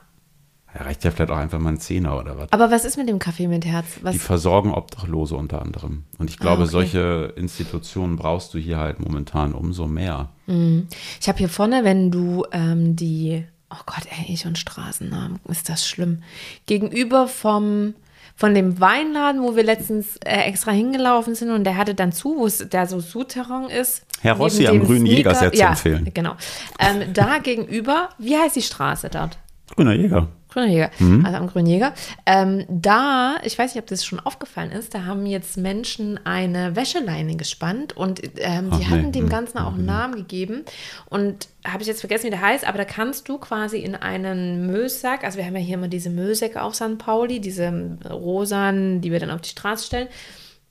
Ja, reicht ja vielleicht auch einfach mal ein Zehner oder was. Aber was ist mit dem Kaffee mit Herz? Was, Die versorgen Obdachlose unter anderem. Und ich glaube, Ah, okay. solche Institutionen brauchst du hier halt momentan umso mehr. ich habe hier vorne, wenn du ähm, die, oh Gott, ey, ich und Straßennamen, ist das schlimm. Gegenüber vom, von dem Weinladen, wo wir letztens äh, extra hingelaufen sind und der hatte dann zu, wo es der so Souterrain ist. Herr Rossi am Grünen Jäger sehr zu ja, empfehlen. Genau. Ähm, da gegenüber, wie heißt die Straße dort? Grüner Jäger. Grüner Jäger, Mhm. also am Grünen Jäger. Ähm, da, ich weiß nicht, ob das schon aufgefallen ist, da haben jetzt Menschen eine Wäscheleine gespannt und ähm, die Ach, hatten nee. dem Mhm. Ganzen auch einen Namen gegeben. Und habe ich jetzt vergessen, wie der heißt, aber da kannst du quasi in einen Müllsack, also wir haben ja hier immer diese Müllsäcke auf St. Pauli, diese rosanen, die wir dann auf die Straße stellen.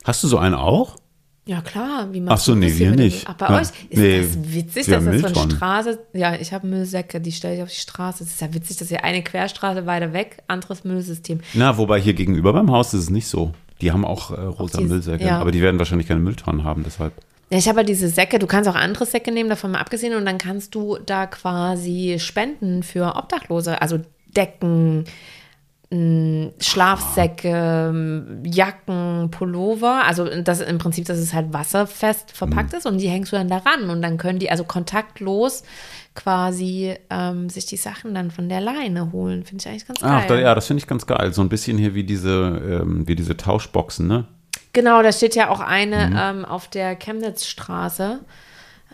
Hast du so einen auch? Ja, klar, wie Ach so, nee, wir nicht. Ach, bei Ja, euch ist nee, das witzig, dass das von Mülltonnen. Straße. Ja, ich habe Müllsäcke, die stelle ich auf die Straße. Es ist ja witzig, dass ihr eine Querstraße weiter weg, anderes Müllsystem. Na, wobei hier gegenüber beim Haus ist es nicht so. Die haben auch äh, rosa die- Müllsäcke, ja. aber die werden wahrscheinlich keine Mülltonnen haben, deshalb. Ja, ich habe halt diese Säcke, du kannst auch andere Säcke nehmen, davon mal abgesehen, und dann kannst du da quasi spenden für Obdachlose, also Decken, Schlafsäcke, Jacken, Pullover, also das im Prinzip, dass es halt wasserfest verpackt ist und die hängst du dann daran und dann können die also kontaktlos quasi ähm, sich die Sachen dann von der Leine holen. Finde ich eigentlich ganz geil. Ach, da, ja, das finde ich ganz geil. So ein bisschen hier wie diese, ähm, wie diese Tauschboxen, ne? Genau, da steht ja auch eine Mhm. ähm, auf der Chemnitzstraße.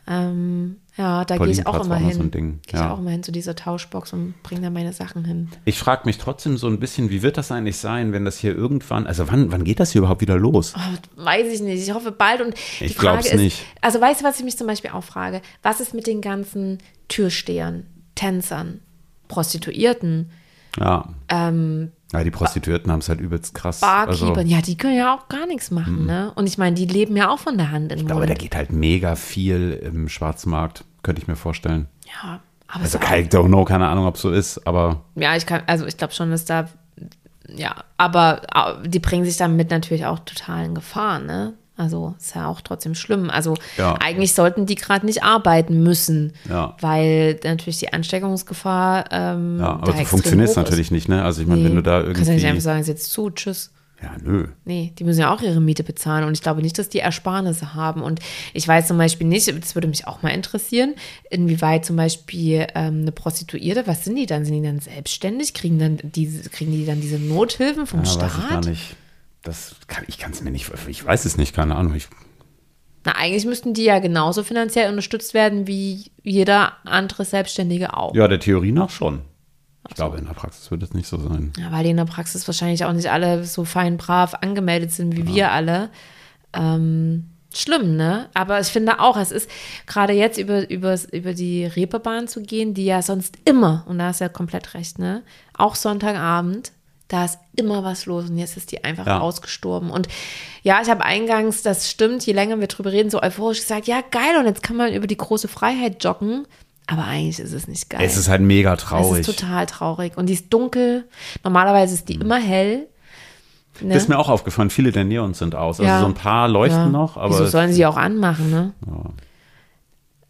Ähm, ja, da gehe ich auch immer hin. so ein Ding, Gehe ich ja. auch immer hin zu dieser Tauschbox und bringe da meine Sachen hin. Ich frage mich trotzdem so ein bisschen, wie wird das eigentlich sein, wenn das hier irgendwann, also wann, wann geht das hier überhaupt wieder los? Oh, weiß ich nicht. Ich hoffe bald. Und Ich glaub's ist, nicht. also weißt du, was ich mich zum Beispiel auch frage? Was ist mit den ganzen Türstehern, Tänzern, Prostituierten, Ja. ähm, ja, die Prostituierten haben es halt übelst krass. Also, Barkeepern? ja, die können ja auch gar nichts machen, ne? Und ich meine, die leben ja auch von der Hand in den aber da Mund. geht halt mega viel im Schwarzmarkt, könnte ich mir vorstellen. Ja, aber Also so I don't know, keine Ahnung, ob so ist, aber Ja, ich kann, also ich glaube schon, dass da, ja, aber die bringen sich damit natürlich auch total in Gefahr, ne? Also ist ja auch trotzdem schlimm. Also Ja. eigentlich sollten die gerade nicht arbeiten müssen, Ja. weil natürlich die Ansteckungsgefahr. Ähm, ja, aber so funktioniert es natürlich nicht, ne? Also ich meine, Nee, wenn du da Kannst ja nicht einfach irgendwie. sagen, jetzt zu, tschüss. Ja, nö. Nee, die müssen ja auch ihre Miete bezahlen und ich glaube nicht, dass die Ersparnisse haben. Und ich weiß zum Beispiel nicht, das würde mich auch mal interessieren, inwieweit zum Beispiel ähm, eine Prostituierte, was sind die dann? Sind die dann selbstständig? Kriegen, dann diese, kriegen die dann diese Nothilfen vom Ja, Staat? weiß ich gar nicht. Das kann, ich kann es mir nicht, ich weiß es nicht, keine Ahnung. Ich, Na, eigentlich müssten die ja genauso finanziell unterstützt werden wie jeder andere Selbstständige auch. ja, der Theorie nach schon. Ich glaube, in der Praxis wird es nicht so sein. Ja, weil die in der Praxis wahrscheinlich auch nicht alle so fein brav angemeldet sind wie wir alle. Ähm, schlimm, ne? Aber ich finde auch, es ist gerade jetzt über, über, über die Reeperbahn zu gehen, die ja sonst immer, und da hast du ja komplett recht, ne? Auch Sonntagabend, da ist immer was los und jetzt ist die einfach Ja. ausgestorben. Und ja, ich habe eingangs, das stimmt, je länger wir drüber reden, so euphorisch gesagt, ja, geil, und jetzt kann man über die große Freiheit joggen. Aber eigentlich ist es nicht geil. Es ist halt mega Es traurig. ist total traurig. Und die ist dunkel. Normalerweise ist die immer hell. Ne? Das ist mir auch aufgefallen, viele der Neons sind aus. Also Ja. so ein paar leuchten Ja. noch, aber Wieso es- sollen sie auch anmachen, ne?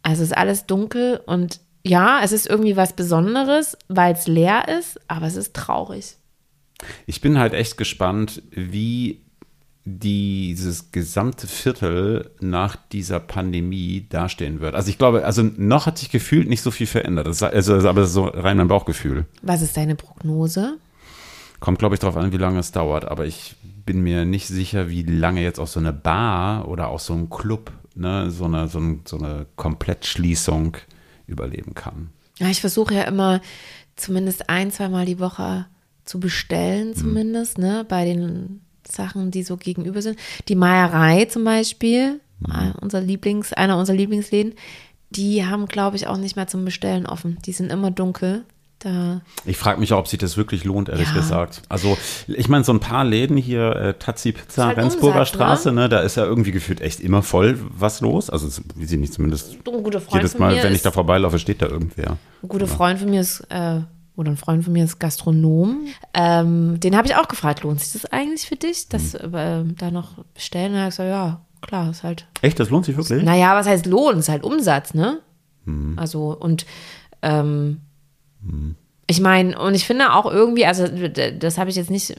Also es ist alles dunkel und ja, es ist irgendwie was Besonderes, weil es leer ist, aber es ist traurig. Ich bin halt echt gespannt, wie dieses gesamte Viertel nach dieser Pandemie dastehen wird. Also ich glaube, also noch hat sich gefühlt nicht so viel verändert. Das ist, also, aber so rein mein Bauchgefühl. Was ist deine Prognose? Kommt, glaube ich, darauf an, wie lange es dauert. Aber ich bin mir nicht sicher, wie lange jetzt auch so eine Bar oder auch so ein Club, ne, so eine, so, ein, so eine Komplettschließung überleben kann. Ja, ich versuche ja immer zumindest ein, zweimal die Woche zu bestellen, zumindest, ne, bei den Sachen, die so gegenüber sind. Die Meierei zum Beispiel, äh, unser Lieblings, einer unserer Lieblingsläden, die haben, glaube ich, auch nicht mehr zum Bestellen offen. Die sind immer dunkel. Da Ich frage mich auch, ob sich das wirklich lohnt, ehrlich Ja. gesagt. Also, ich meine, so ein paar Läden hier, äh, Tazi Pizza, halt Rendsburger Umsatz, ne? Straße, ne? da ist ja irgendwie gefühlt echt immer voll was los. Also, wie sie nicht zumindest ein guter Freund jedes Mal, wenn ich da vorbeilaufe, steht da irgendwer. ein guter Freund von mir ist, äh, oder ein Freund von mir ist Gastronom. Ähm, den habe ich auch gefragt, lohnt sich das eigentlich für dich, das Mhm. äh, da noch bestellen? Und er hat gesagt, ja, klar, ist halt Echt, das lohnt sich wirklich? Naja, was heißt Lohn? Ist halt Umsatz, ne? Mhm. Also, und ähm, ich meine, und ich finde auch irgendwie, also das habe ich jetzt nicht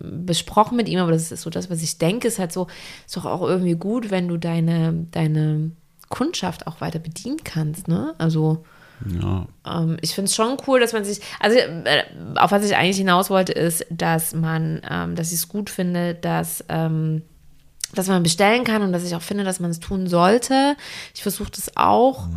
besprochen mit ihm, aber das ist so das, was ich denke, ist halt so, ist doch auch irgendwie gut, wenn du deine, deine Kundschaft auch weiter bedienen kannst, ne? Also, Ja. ähm, ich finde es schon cool, dass man sich, also äh, auf was ich eigentlich hinaus wollte, ist, dass man, ähm, dass ich es gut finde, dass, ähm, dass man bestellen kann und dass ich auch finde, dass man es tun sollte. Ich versuche das auch.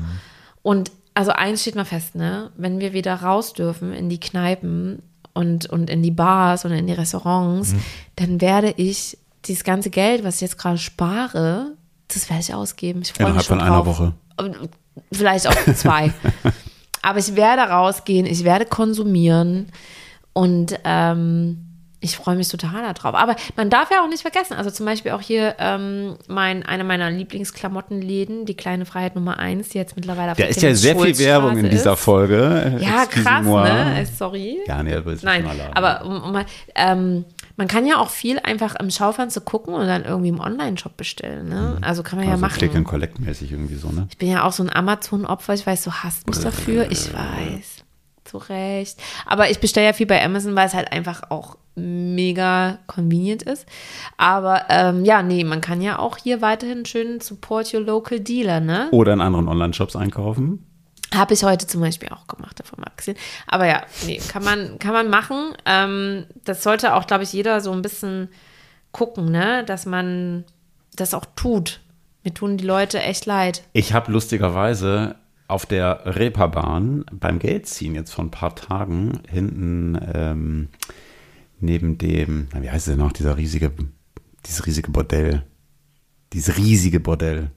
Und also eins steht mal fest, ne? Wenn wir wieder raus dürfen in die Kneipen und, und in die Bars und in die Restaurants, dann werde ich dieses ganze Geld, was ich jetzt gerade spare, das werde ich ausgeben. Ich freue mich Innerhalb schon von einer drauf. Woche. Vielleicht auch zwei. Aber ich werde rausgehen, ich werde konsumieren und ähm, ich freue mich total darauf. Aber man darf ja auch nicht vergessen, also zum Beispiel auch hier ähm, mein, eine meiner Lieblingsklamottenläden, die kleine Freiheit Nummer eins, die jetzt mittlerweile auf Da der ist ja sehr viel Werbung in dieser Folge. Ja, krass, Excusez-moi. ne? Äh, Sorry. Ja, nee, aber ist Nein, aber um, um, ähm, man kann ja auch viel einfach im Schaufenster gucken und dann irgendwie im Online-Shop bestellen. Ne? Also kann man ja also machen. Click and Collect mäßig irgendwie so, ne? Ich bin ja auch so ein Amazon-Opfer. Ich weiß, du hasst mich dafür. Ich weiß. Zu Recht. Aber ich bestelle ja viel bei Amazon, weil es halt einfach auch mega convenient ist. Aber ähm, ja, nee, man kann ja auch hier weiterhin schön support your local dealer, ne? Oder in anderen Online-Shops einkaufen. Habe ich heute zum Beispiel auch gemacht, davon mal abgesehen. Aber ja, nee, kann man, kann man machen. Ähm, das sollte auch, glaube ich, jeder so ein bisschen gucken, ne? Dass man das auch tut. Mir tun die Leute echt leid. Ich habe lustigerweise auf der Reeperbahn beim Geldziehen jetzt vor ein paar Tagen hinten ähm, neben dem, wie heißt es denn noch, dieser riesige, dieses riesige Bordell. Dieses riesige Bordell.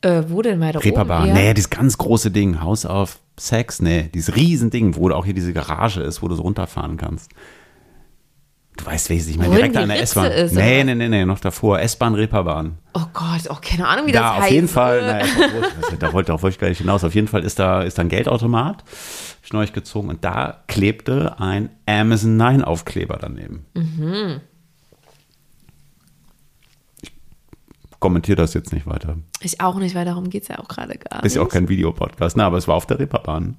Äh, wo denn weiter Reeperbahn. oben? Nee, dieses ganz große Ding. House of Sex. Nee, dieses riesen Ding, wo auch hier diese Garage ist, wo du so runterfahren kannst. Du weißt, welches ich meine. Direkt an der S-Bahn. Nee, nee, nee, nee, noch davor. S-Bahn Reeperbahn. Oh Gott, oh, keine Ahnung, wie Da das auf heißt. jeden Fall, naja, da wollte, darauf wollte ich gar nicht hinaus. Auf jeden Fall ist da, ist da ein Geldautomat, hab ich neulich gezogen und da klebte ein Amazon 9 Aufkleber daneben. Mhm. Ich kommentiere das jetzt nicht weiter. Ich auch nicht, weil darum geht es ja auch gerade gar Ist ja auch nicht. kein Videopodcast, na, aber es war auf der Reeperbahn.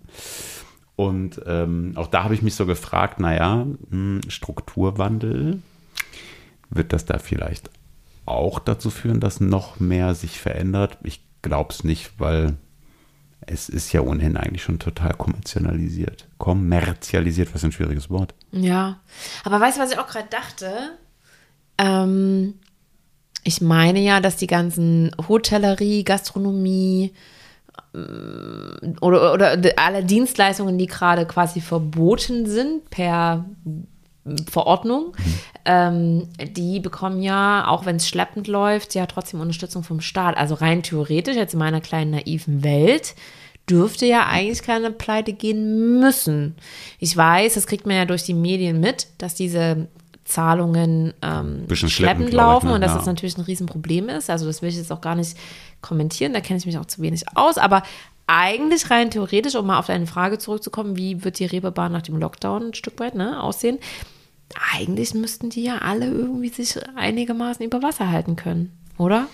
Und ähm, auch da habe ich mich so gefragt, naja, hm, Strukturwandel, wird das da vielleicht auch dazu führen, dass noch mehr sich verändert? Ich glaube es nicht, weil es ist ja ohnehin eigentlich schon total kommerzialisiert. Kommerzialisiert, was ein schwieriges Wort. Ja, aber weißt du, was ich auch gerade dachte? Ähm, ich meine ja, dass die ganzen Hotellerie, Gastronomie ähm, oder, oder alle Dienstleistungen, die gerade quasi verboten sind per Verordnung, ähm, die bekommen ja, auch wenn es schleppend läuft, ja trotzdem Unterstützung vom Staat. Also rein theoretisch, jetzt in meiner kleinen naiven Welt, dürfte ja eigentlich keine Pleite gehen müssen. Ich weiß, das kriegt man ja durch die Medien mit, dass diese Zahlungen ähm, Bisschen schleppend, schleppend glaub ich, laufen ne? und dass Ja. das natürlich ein Riesenproblem ist. Also das will ich jetzt auch gar nicht kommentieren, da kenne ich mich auch zu wenig aus. Aber eigentlich rein theoretisch, um mal auf deine Frage zurückzukommen, wie wird die Reeperbahn nach dem Lockdown ein Stück weit ne, aussehen? Eigentlich müssten die ja alle irgendwie sich einigermaßen über Wasser halten können, oder?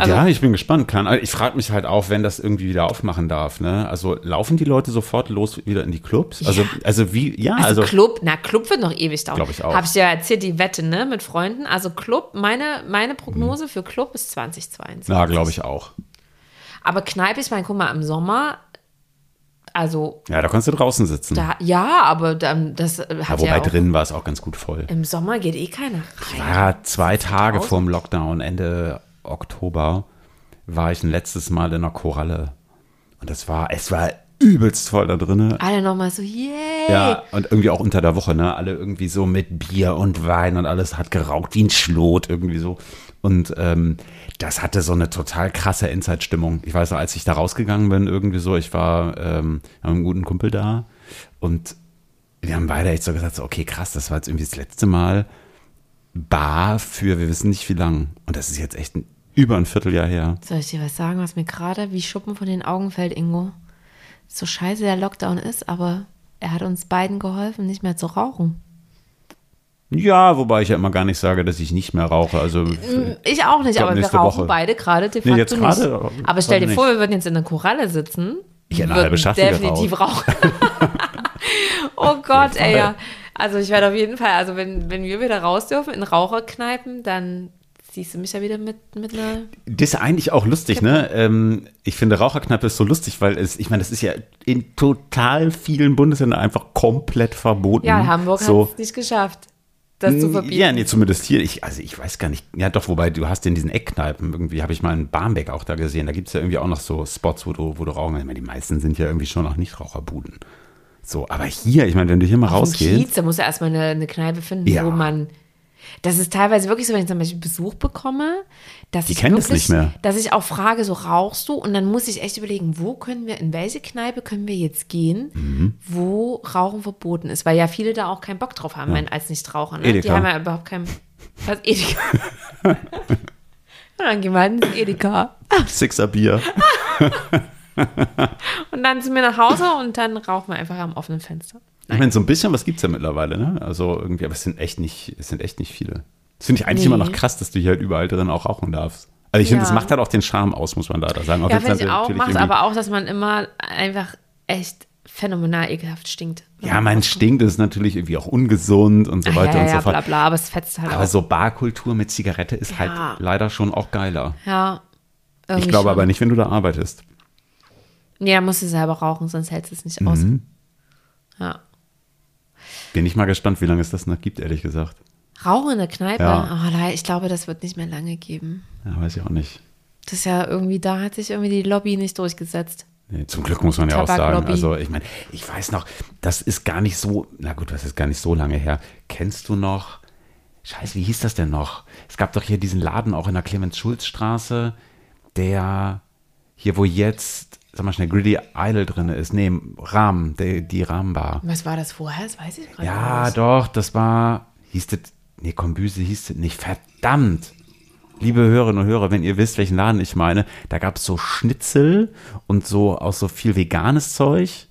Also- ja, ich bin gespannt. Kann, ich frage mich halt auch, wenn das irgendwie wieder aufmachen darf. Ne? Also laufen die Leute sofort los wieder in die Clubs? Also, Ja. also wie, ja, Also, also, Club, na Club wird noch ewig dauern. Glaub ich auch. Habe ich dir erzählt, die Wette, ne, mit Freunden. Also Club, meine, meine Prognose für Club ist 2022. ja, glaube ich auch. Aber Kneipe, ich meine, guck mal, im Sommer, also Ja, da kannst du draußen sitzen. da, ja, aber dann, das äh, ja, hat wobei ja, auch, drin war es auch ganz gut voll. im Sommer geht eh keiner rein. Ja, zwei Tage vorm Lockdown, Ende Oktober, war ich ein letztes Mal in der Koralle. Und das war, es war übelst voll da drinnen. Alle nochmal so, yay. Ja, und irgendwie auch unter der Woche, ne? Alle irgendwie so mit Bier und Wein und alles hat geraucht wie ein Schlot, irgendwie so. Und ähm, das hatte so eine total krasse Endzeitstimmung. Ich weiß noch, als ich da rausgegangen bin, irgendwie so, ich war ähm, mit einem guten Kumpel da Und wir haben beide echt so gesagt, so, okay, krass, das war jetzt irgendwie das letzte Mal bar für wir wissen nicht wie lang. Und das ist jetzt echt ein, über ein Vierteljahr her. Soll ich dir was sagen, was mir gerade wie Schuppen von den Augen fällt, Ingo? So scheiße der Lockdown ist, aber er hat uns beiden geholfen, nicht mehr zu rauchen. Ja, wobei ich ja immer gar nicht sage, dass ich nicht mehr rauche. Also Ich auch nicht, aber wir rauchen Woche. beide gerade de Nee, facto jetzt nicht. gerade, Aber stell dir vor, nicht. wir würden jetzt in der Koralle sitzen. Ich eine halbe Schachtel definitiv rauchen. oh Gott, ey, ja. Also ich werde auf jeden Fall, also wenn, wenn wir wieder raus dürfen in Raucherkneipen, dann siehst du mich ja wieder mit, mit einer Das ist eigentlich auch lustig, ne? Ähm, ich finde Raucherkneipe ist so lustig, weil es, ich meine, das ist ja in total vielen Bundesländern einfach komplett verboten. Ja, Hamburg so. hat es nicht geschafft, das zu verbieten. Ja, nee, zumindest hier. Ich, also ich weiß gar nicht. Ja, doch, wobei du hast in diesen Eckkneipen irgendwie, habe ich mal in Barmbek auch da gesehen. Da gibt es ja irgendwie auch noch so Spots, wo du, wo du rauchen kannst. Ich meine, die meisten sind ja irgendwie schon noch Nichtraucherbuden. So, aber hier, ich meine, wenn du hier mal dem rausgehst. Kiez, da muss ja erstmal eine, eine Kneipe finden, Ja. wo man. Das ist teilweise wirklich so, wenn ich zum Beispiel Besuch bekomme, dass Die ich kennen wirklich, nicht mehr. dass ich auch frage, so rauchst du? Und dann muss ich echt überlegen, wo können wir, in welche Kneipe können wir jetzt gehen, Mhm. wo Rauchen verboten ist, weil ja viele da auch keinen Bock drauf haben, wenn als Nichtraucher. Ne? Die haben ja überhaupt keinen. Was Edeka? Ja, dann gehen wir halt ins Edeka. Sixer Bier. Und dann sind wir nach Hause und dann rauchen wir einfach am offenen Fenster. Ich meine, so ein bisschen was gibt es ja mittlerweile, ne? Also irgendwie, aber es sind echt nicht, es sind echt nicht viele. Das finde ich eigentlich Nee. immer noch krass, dass du hier halt überall drin auch rauchen darfst. Also ich finde, Ja. das macht halt auch den Charme aus, muss man leider sagen. Ja, wenn's finde ich auch, macht aber auch, dass man immer einfach echt phänomenal ekelhaft stinkt. Ja, mein stinkt ist natürlich irgendwie auch ungesund und so Ach, weiter ja, und ja, so fort. bla bla, aber es fetzt halt Aber auch. so Barkultur mit Zigarette ist Ja. halt leider schon auch geiler. ja, Ich glaube schon. aber nicht, wenn du da arbeitest. Ja, musst du selber rauchen, sonst hältst du es nicht aus. Mhm. Ja. Bin ich mal gespannt, wie lange es das noch gibt, ehrlich gesagt. Rauchen in der Kneipe? Ja. Oh, ich glaube, das wird nicht mehr lange geben. Ja, weiß ich auch nicht. Das ist ja irgendwie, da hat sich irgendwie die Lobby nicht durchgesetzt. Nee, zum Glück muss man ja auch sagen. Also, ich meine, ich weiß noch, das ist gar nicht so, na gut, das ist gar nicht so lange her. Kennst du noch, scheiße, wie hieß das denn noch? Es gab doch hier diesen Laden auch in der Clemens-Schulz-Straße, der hier, wo jetzt, sag mal schnell, Gritty Isle drin ist. Nee, Rahmen, der, die Rahmenbar. Was war das vorher? Das weiß ich gerade Ja, nicht. doch, das war, hieß das, nee, Kombüse hieß das nicht, verdammt. Liebe Hörerinnen und Hörer, wenn ihr wisst, welchen Laden ich meine, da gab es so Schnitzel und so auch so viel veganes Zeug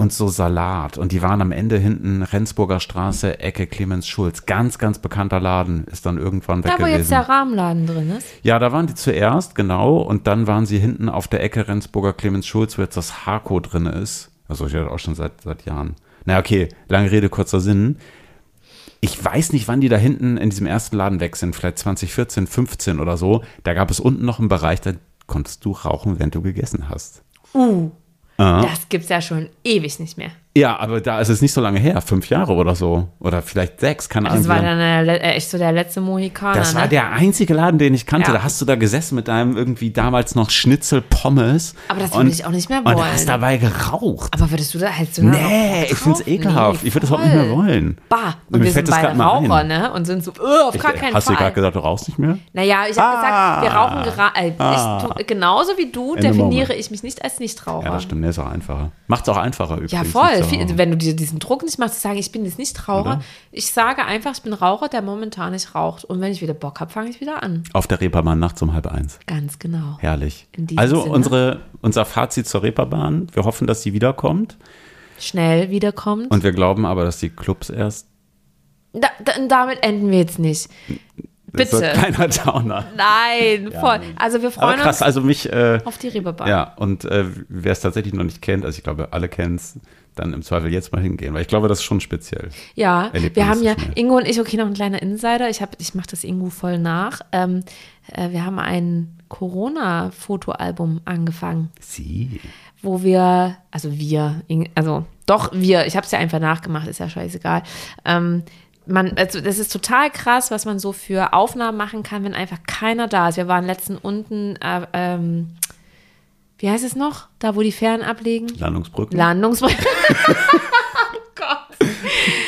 und so Salat. Und die waren am Ende hinten Rendsburger Straße, Ecke Clemens Schulz. Ganz, ganz bekannter Laden, ist dann irgendwann weg Da, wo jetzt gewesen. der Rahmenladen drin ist. Ja, da waren die zuerst, genau. Und dann waren sie hinten auf der Ecke Rendsburger Clemens Schulz, wo jetzt das Harko drin ist. Also ich hatte auch schon seit, seit Jahren. Na okay, lange Rede, kurzer Sinn. Ich weiß nicht, wann die da hinten in diesem ersten Laden weg sind, vielleicht 2014, 15 oder so. Da gab es unten noch einen Bereich, da konntest du rauchen, während du gegessen hast. Uh, Ah. das gibt's ja schon ewig nicht mehr. Ja, aber da ist es nicht so lange her, fünf Jahre oder so. Oder vielleicht sechs, keine Ahnung. Das war wie lange. dann äh, echt so der letzte Mohikaner. Das war ne? der einzige Laden, den ich kannte. Ja. Da hast du da gesessen mit deinem irgendwie damals noch Schnitzel Pommes. Aber das und- würde ich auch nicht mehr Und wollen. hast dabei geraucht. Aber würdest du da halt so Nee, ich find's ekelhaft. ich würde das auch nicht mehr wollen. Bah, Und und wir sind beide Raucher, ein. ne? Und sind so, uh, auf gar Ich- keinen hast du Fall. gerade gesagt, du rauchst nicht mehr? Naja, ich habe Ah. gesagt, wir rauchen gerade. Äh, Ah. genauso wie du definiere ich mich nicht als Nichtraucher. Ja, das stimmt. Nee, ist auch einfacher. Macht's auch einfacher übrigens. Ja, voll. Zu Viel, rauchen. wenn du dir diesen Druck nicht machst, zu sagen, ich bin jetzt nicht Raucher. Oder? Ich sage einfach, ich bin Raucher, der momentan nicht raucht. Und wenn ich wieder Bock habe, fange ich wieder an. Auf der Reeperbahn nachts um halb eins. Ganz genau. Herrlich. Also Sinne. unsere, unser Fazit zur Reeperbahn. Wir hoffen, dass sie wiederkommt. Schnell wiederkommt. Und wir glauben aber, dass die Clubs erst. Da, da, damit enden wir jetzt nicht. Das Bitte. Kleiner Downer. Nein, voll. Also wir freuen krass, uns also mich. Äh, auf die Reeperbahn. Ja, und äh, wer es tatsächlich noch nicht kennt, also ich glaube, alle kennen es, dann im Zweifel jetzt mal hingehen, weil ich glaube, das ist schon speziell. Ja, Erlebt wir haben ja, schnell. Ingo und ich, okay, noch ein kleiner Insider. Ich, hab, ich mache das Ingo voll nach. Ähm, äh, wir haben ein Corona-Fotoalbum angefangen, Sie. wo wir, also wir, also doch wir, ich habe es ja einfach nachgemacht, ist ja scheißegal. Ähm, man, also das ist total krass, was man so für Aufnahmen machen kann, wenn einfach keiner da ist. Wir waren letzten unten, äh, ähm, wie heißt es noch? Da, wo die Fähren ablegen? Landungsbrücken. Landungsbrücke. oh Gott.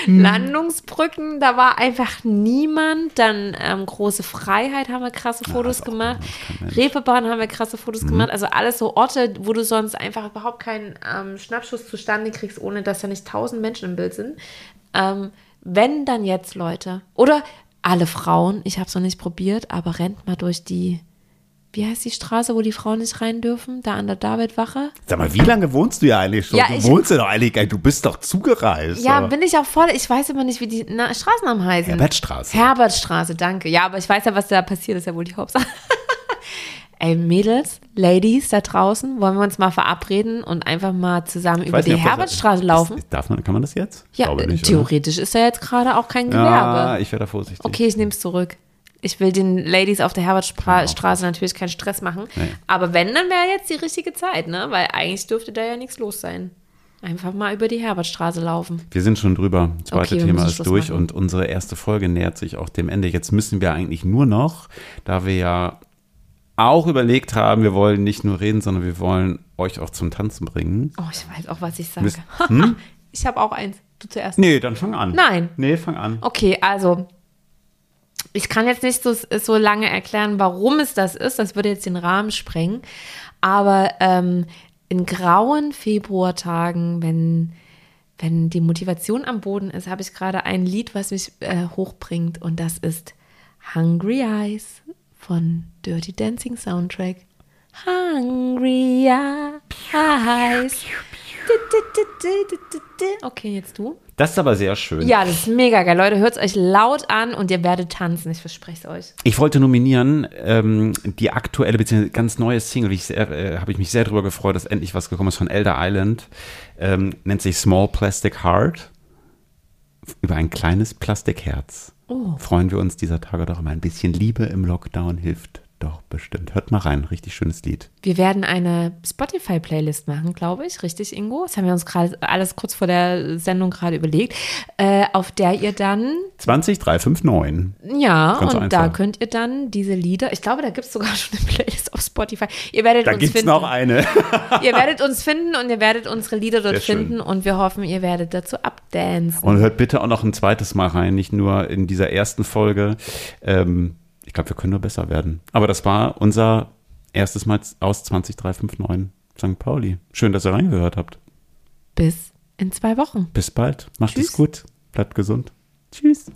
Landungsbrücken, da war einfach niemand. Dann ähm, große Freiheit haben wir krasse Fotos auch gemacht. Reeperbahn haben wir krasse Fotos gemacht. Also alles so Orte, wo du sonst einfach überhaupt keinen ähm, Schnappschuss zustande kriegst, ohne dass da nicht tausend Menschen im Bild sind. Ähm, wenn dann jetzt, Leute. Oder alle Frauen, ich habe es noch nicht probiert, aber rennt mal durch die, wie heißt die Straße, wo die Frauen nicht rein dürfen? Da an der Davidwache. Sag mal, wie lange wohnst du ja eigentlich schon? Ja, du ich- wohnst ja doch eigentlich, du bist doch zugereist. Ja, aber- bin ich auch voll. Ich weiß immer nicht, wie die na, Straßennamen heißen. Herbertstraße. Herbertstraße, danke. Ja, aber ich weiß ja, was da passiert, ist ja wohl die Hauptsache. Ey, Mädels, Ladies da draußen, wollen wir uns mal verabreden und einfach mal zusammen über weiß die nicht, ob das- Herbertstraße laufen? Ist, darf man, kann man das jetzt? Ja, äh, nicht, oder? theoretisch ist ja jetzt gerade auch kein Gewerbe. Ja, ich wäre da vorsichtig. Okay, ich nehme es zurück. Ich will den Ladies auf der Herbertstraße natürlich keinen Stress machen. Nee. Aber wenn, dann wäre jetzt die richtige Zeit, ne? Weil eigentlich dürfte da ja nichts los sein. Einfach mal über die Herbertstraße laufen. Wir sind schon drüber. Das zweite Okay, Thema ist Schluss durch machen. und unsere erste Folge nähert sich auch dem Ende. Jetzt müssen wir eigentlich nur noch, da wir ja auch überlegt haben, wir wollen nicht nur reden, sondern wir wollen euch auch zum Tanzen bringen. Oh, ich weiß auch, was ich sage. Müsst- Hm? ich habe auch eins. Du zuerst. Nee, dann fang an. Nein. Nee, fang an. Okay, also ich kann jetzt nicht so, so lange erklären, warum es das ist. Das würde jetzt den Rahmen sprengen. Aber ähm, in grauen Februartagen, wenn, wenn die Motivation am Boden ist, habe ich gerade ein Lied, was mich äh, hochbringt. Und das ist Hungry Eyes von Dirty Dancing Soundtrack. Hungry Eyes. Okay, jetzt du. Das ist aber sehr schön. Ja, das ist mega geil. Leute, hört es euch laut an und ihr werdet tanzen. Ich verspreche es euch. Ich wollte nominieren ähm, die aktuelle bzw. ganz neue Single, ich äh, habe ich mich sehr darüber gefreut, dass endlich was gekommen ist von Elder Island. Ähm, nennt sich Small Plastic Heart. Über ein kleines Plastikherz. Oh. Freuen wir uns dieser Tage doch immer. Ein bisschen Liebe im Lockdown hilft doch bestimmt. Hört mal rein, richtig schönes Lied. Wir werden eine Spotify-Playlist machen, glaube ich. Richtig, Ingo? Das haben wir uns gerade alles kurz vor der Sendung gerade überlegt. Äh, auf der ihr dann, 20359. ja, Ganz und da einfach. könnt ihr dann diese Lieder, ich glaube, da gibt es sogar schon eine Playlist auf Spotify. Ihr werdet Da uns gibt es finden. noch eine. Ihr werdet uns finden und ihr werdet unsere Lieder dort Sehr schön. finden und wir hoffen, ihr werdet dazu abdancen. Und hört bitte auch noch ein zweites Mal rein, nicht nur in dieser ersten Folge. Ähm, ich glaube, wir können nur besser werden. Aber das war unser erstes Mal aus 20359 St. Pauli. Schön, dass ihr reingehört habt. Bis in zwei Wochen. Bis bald. Macht Tschüss. es gut. Bleibt gesund. Tschüss.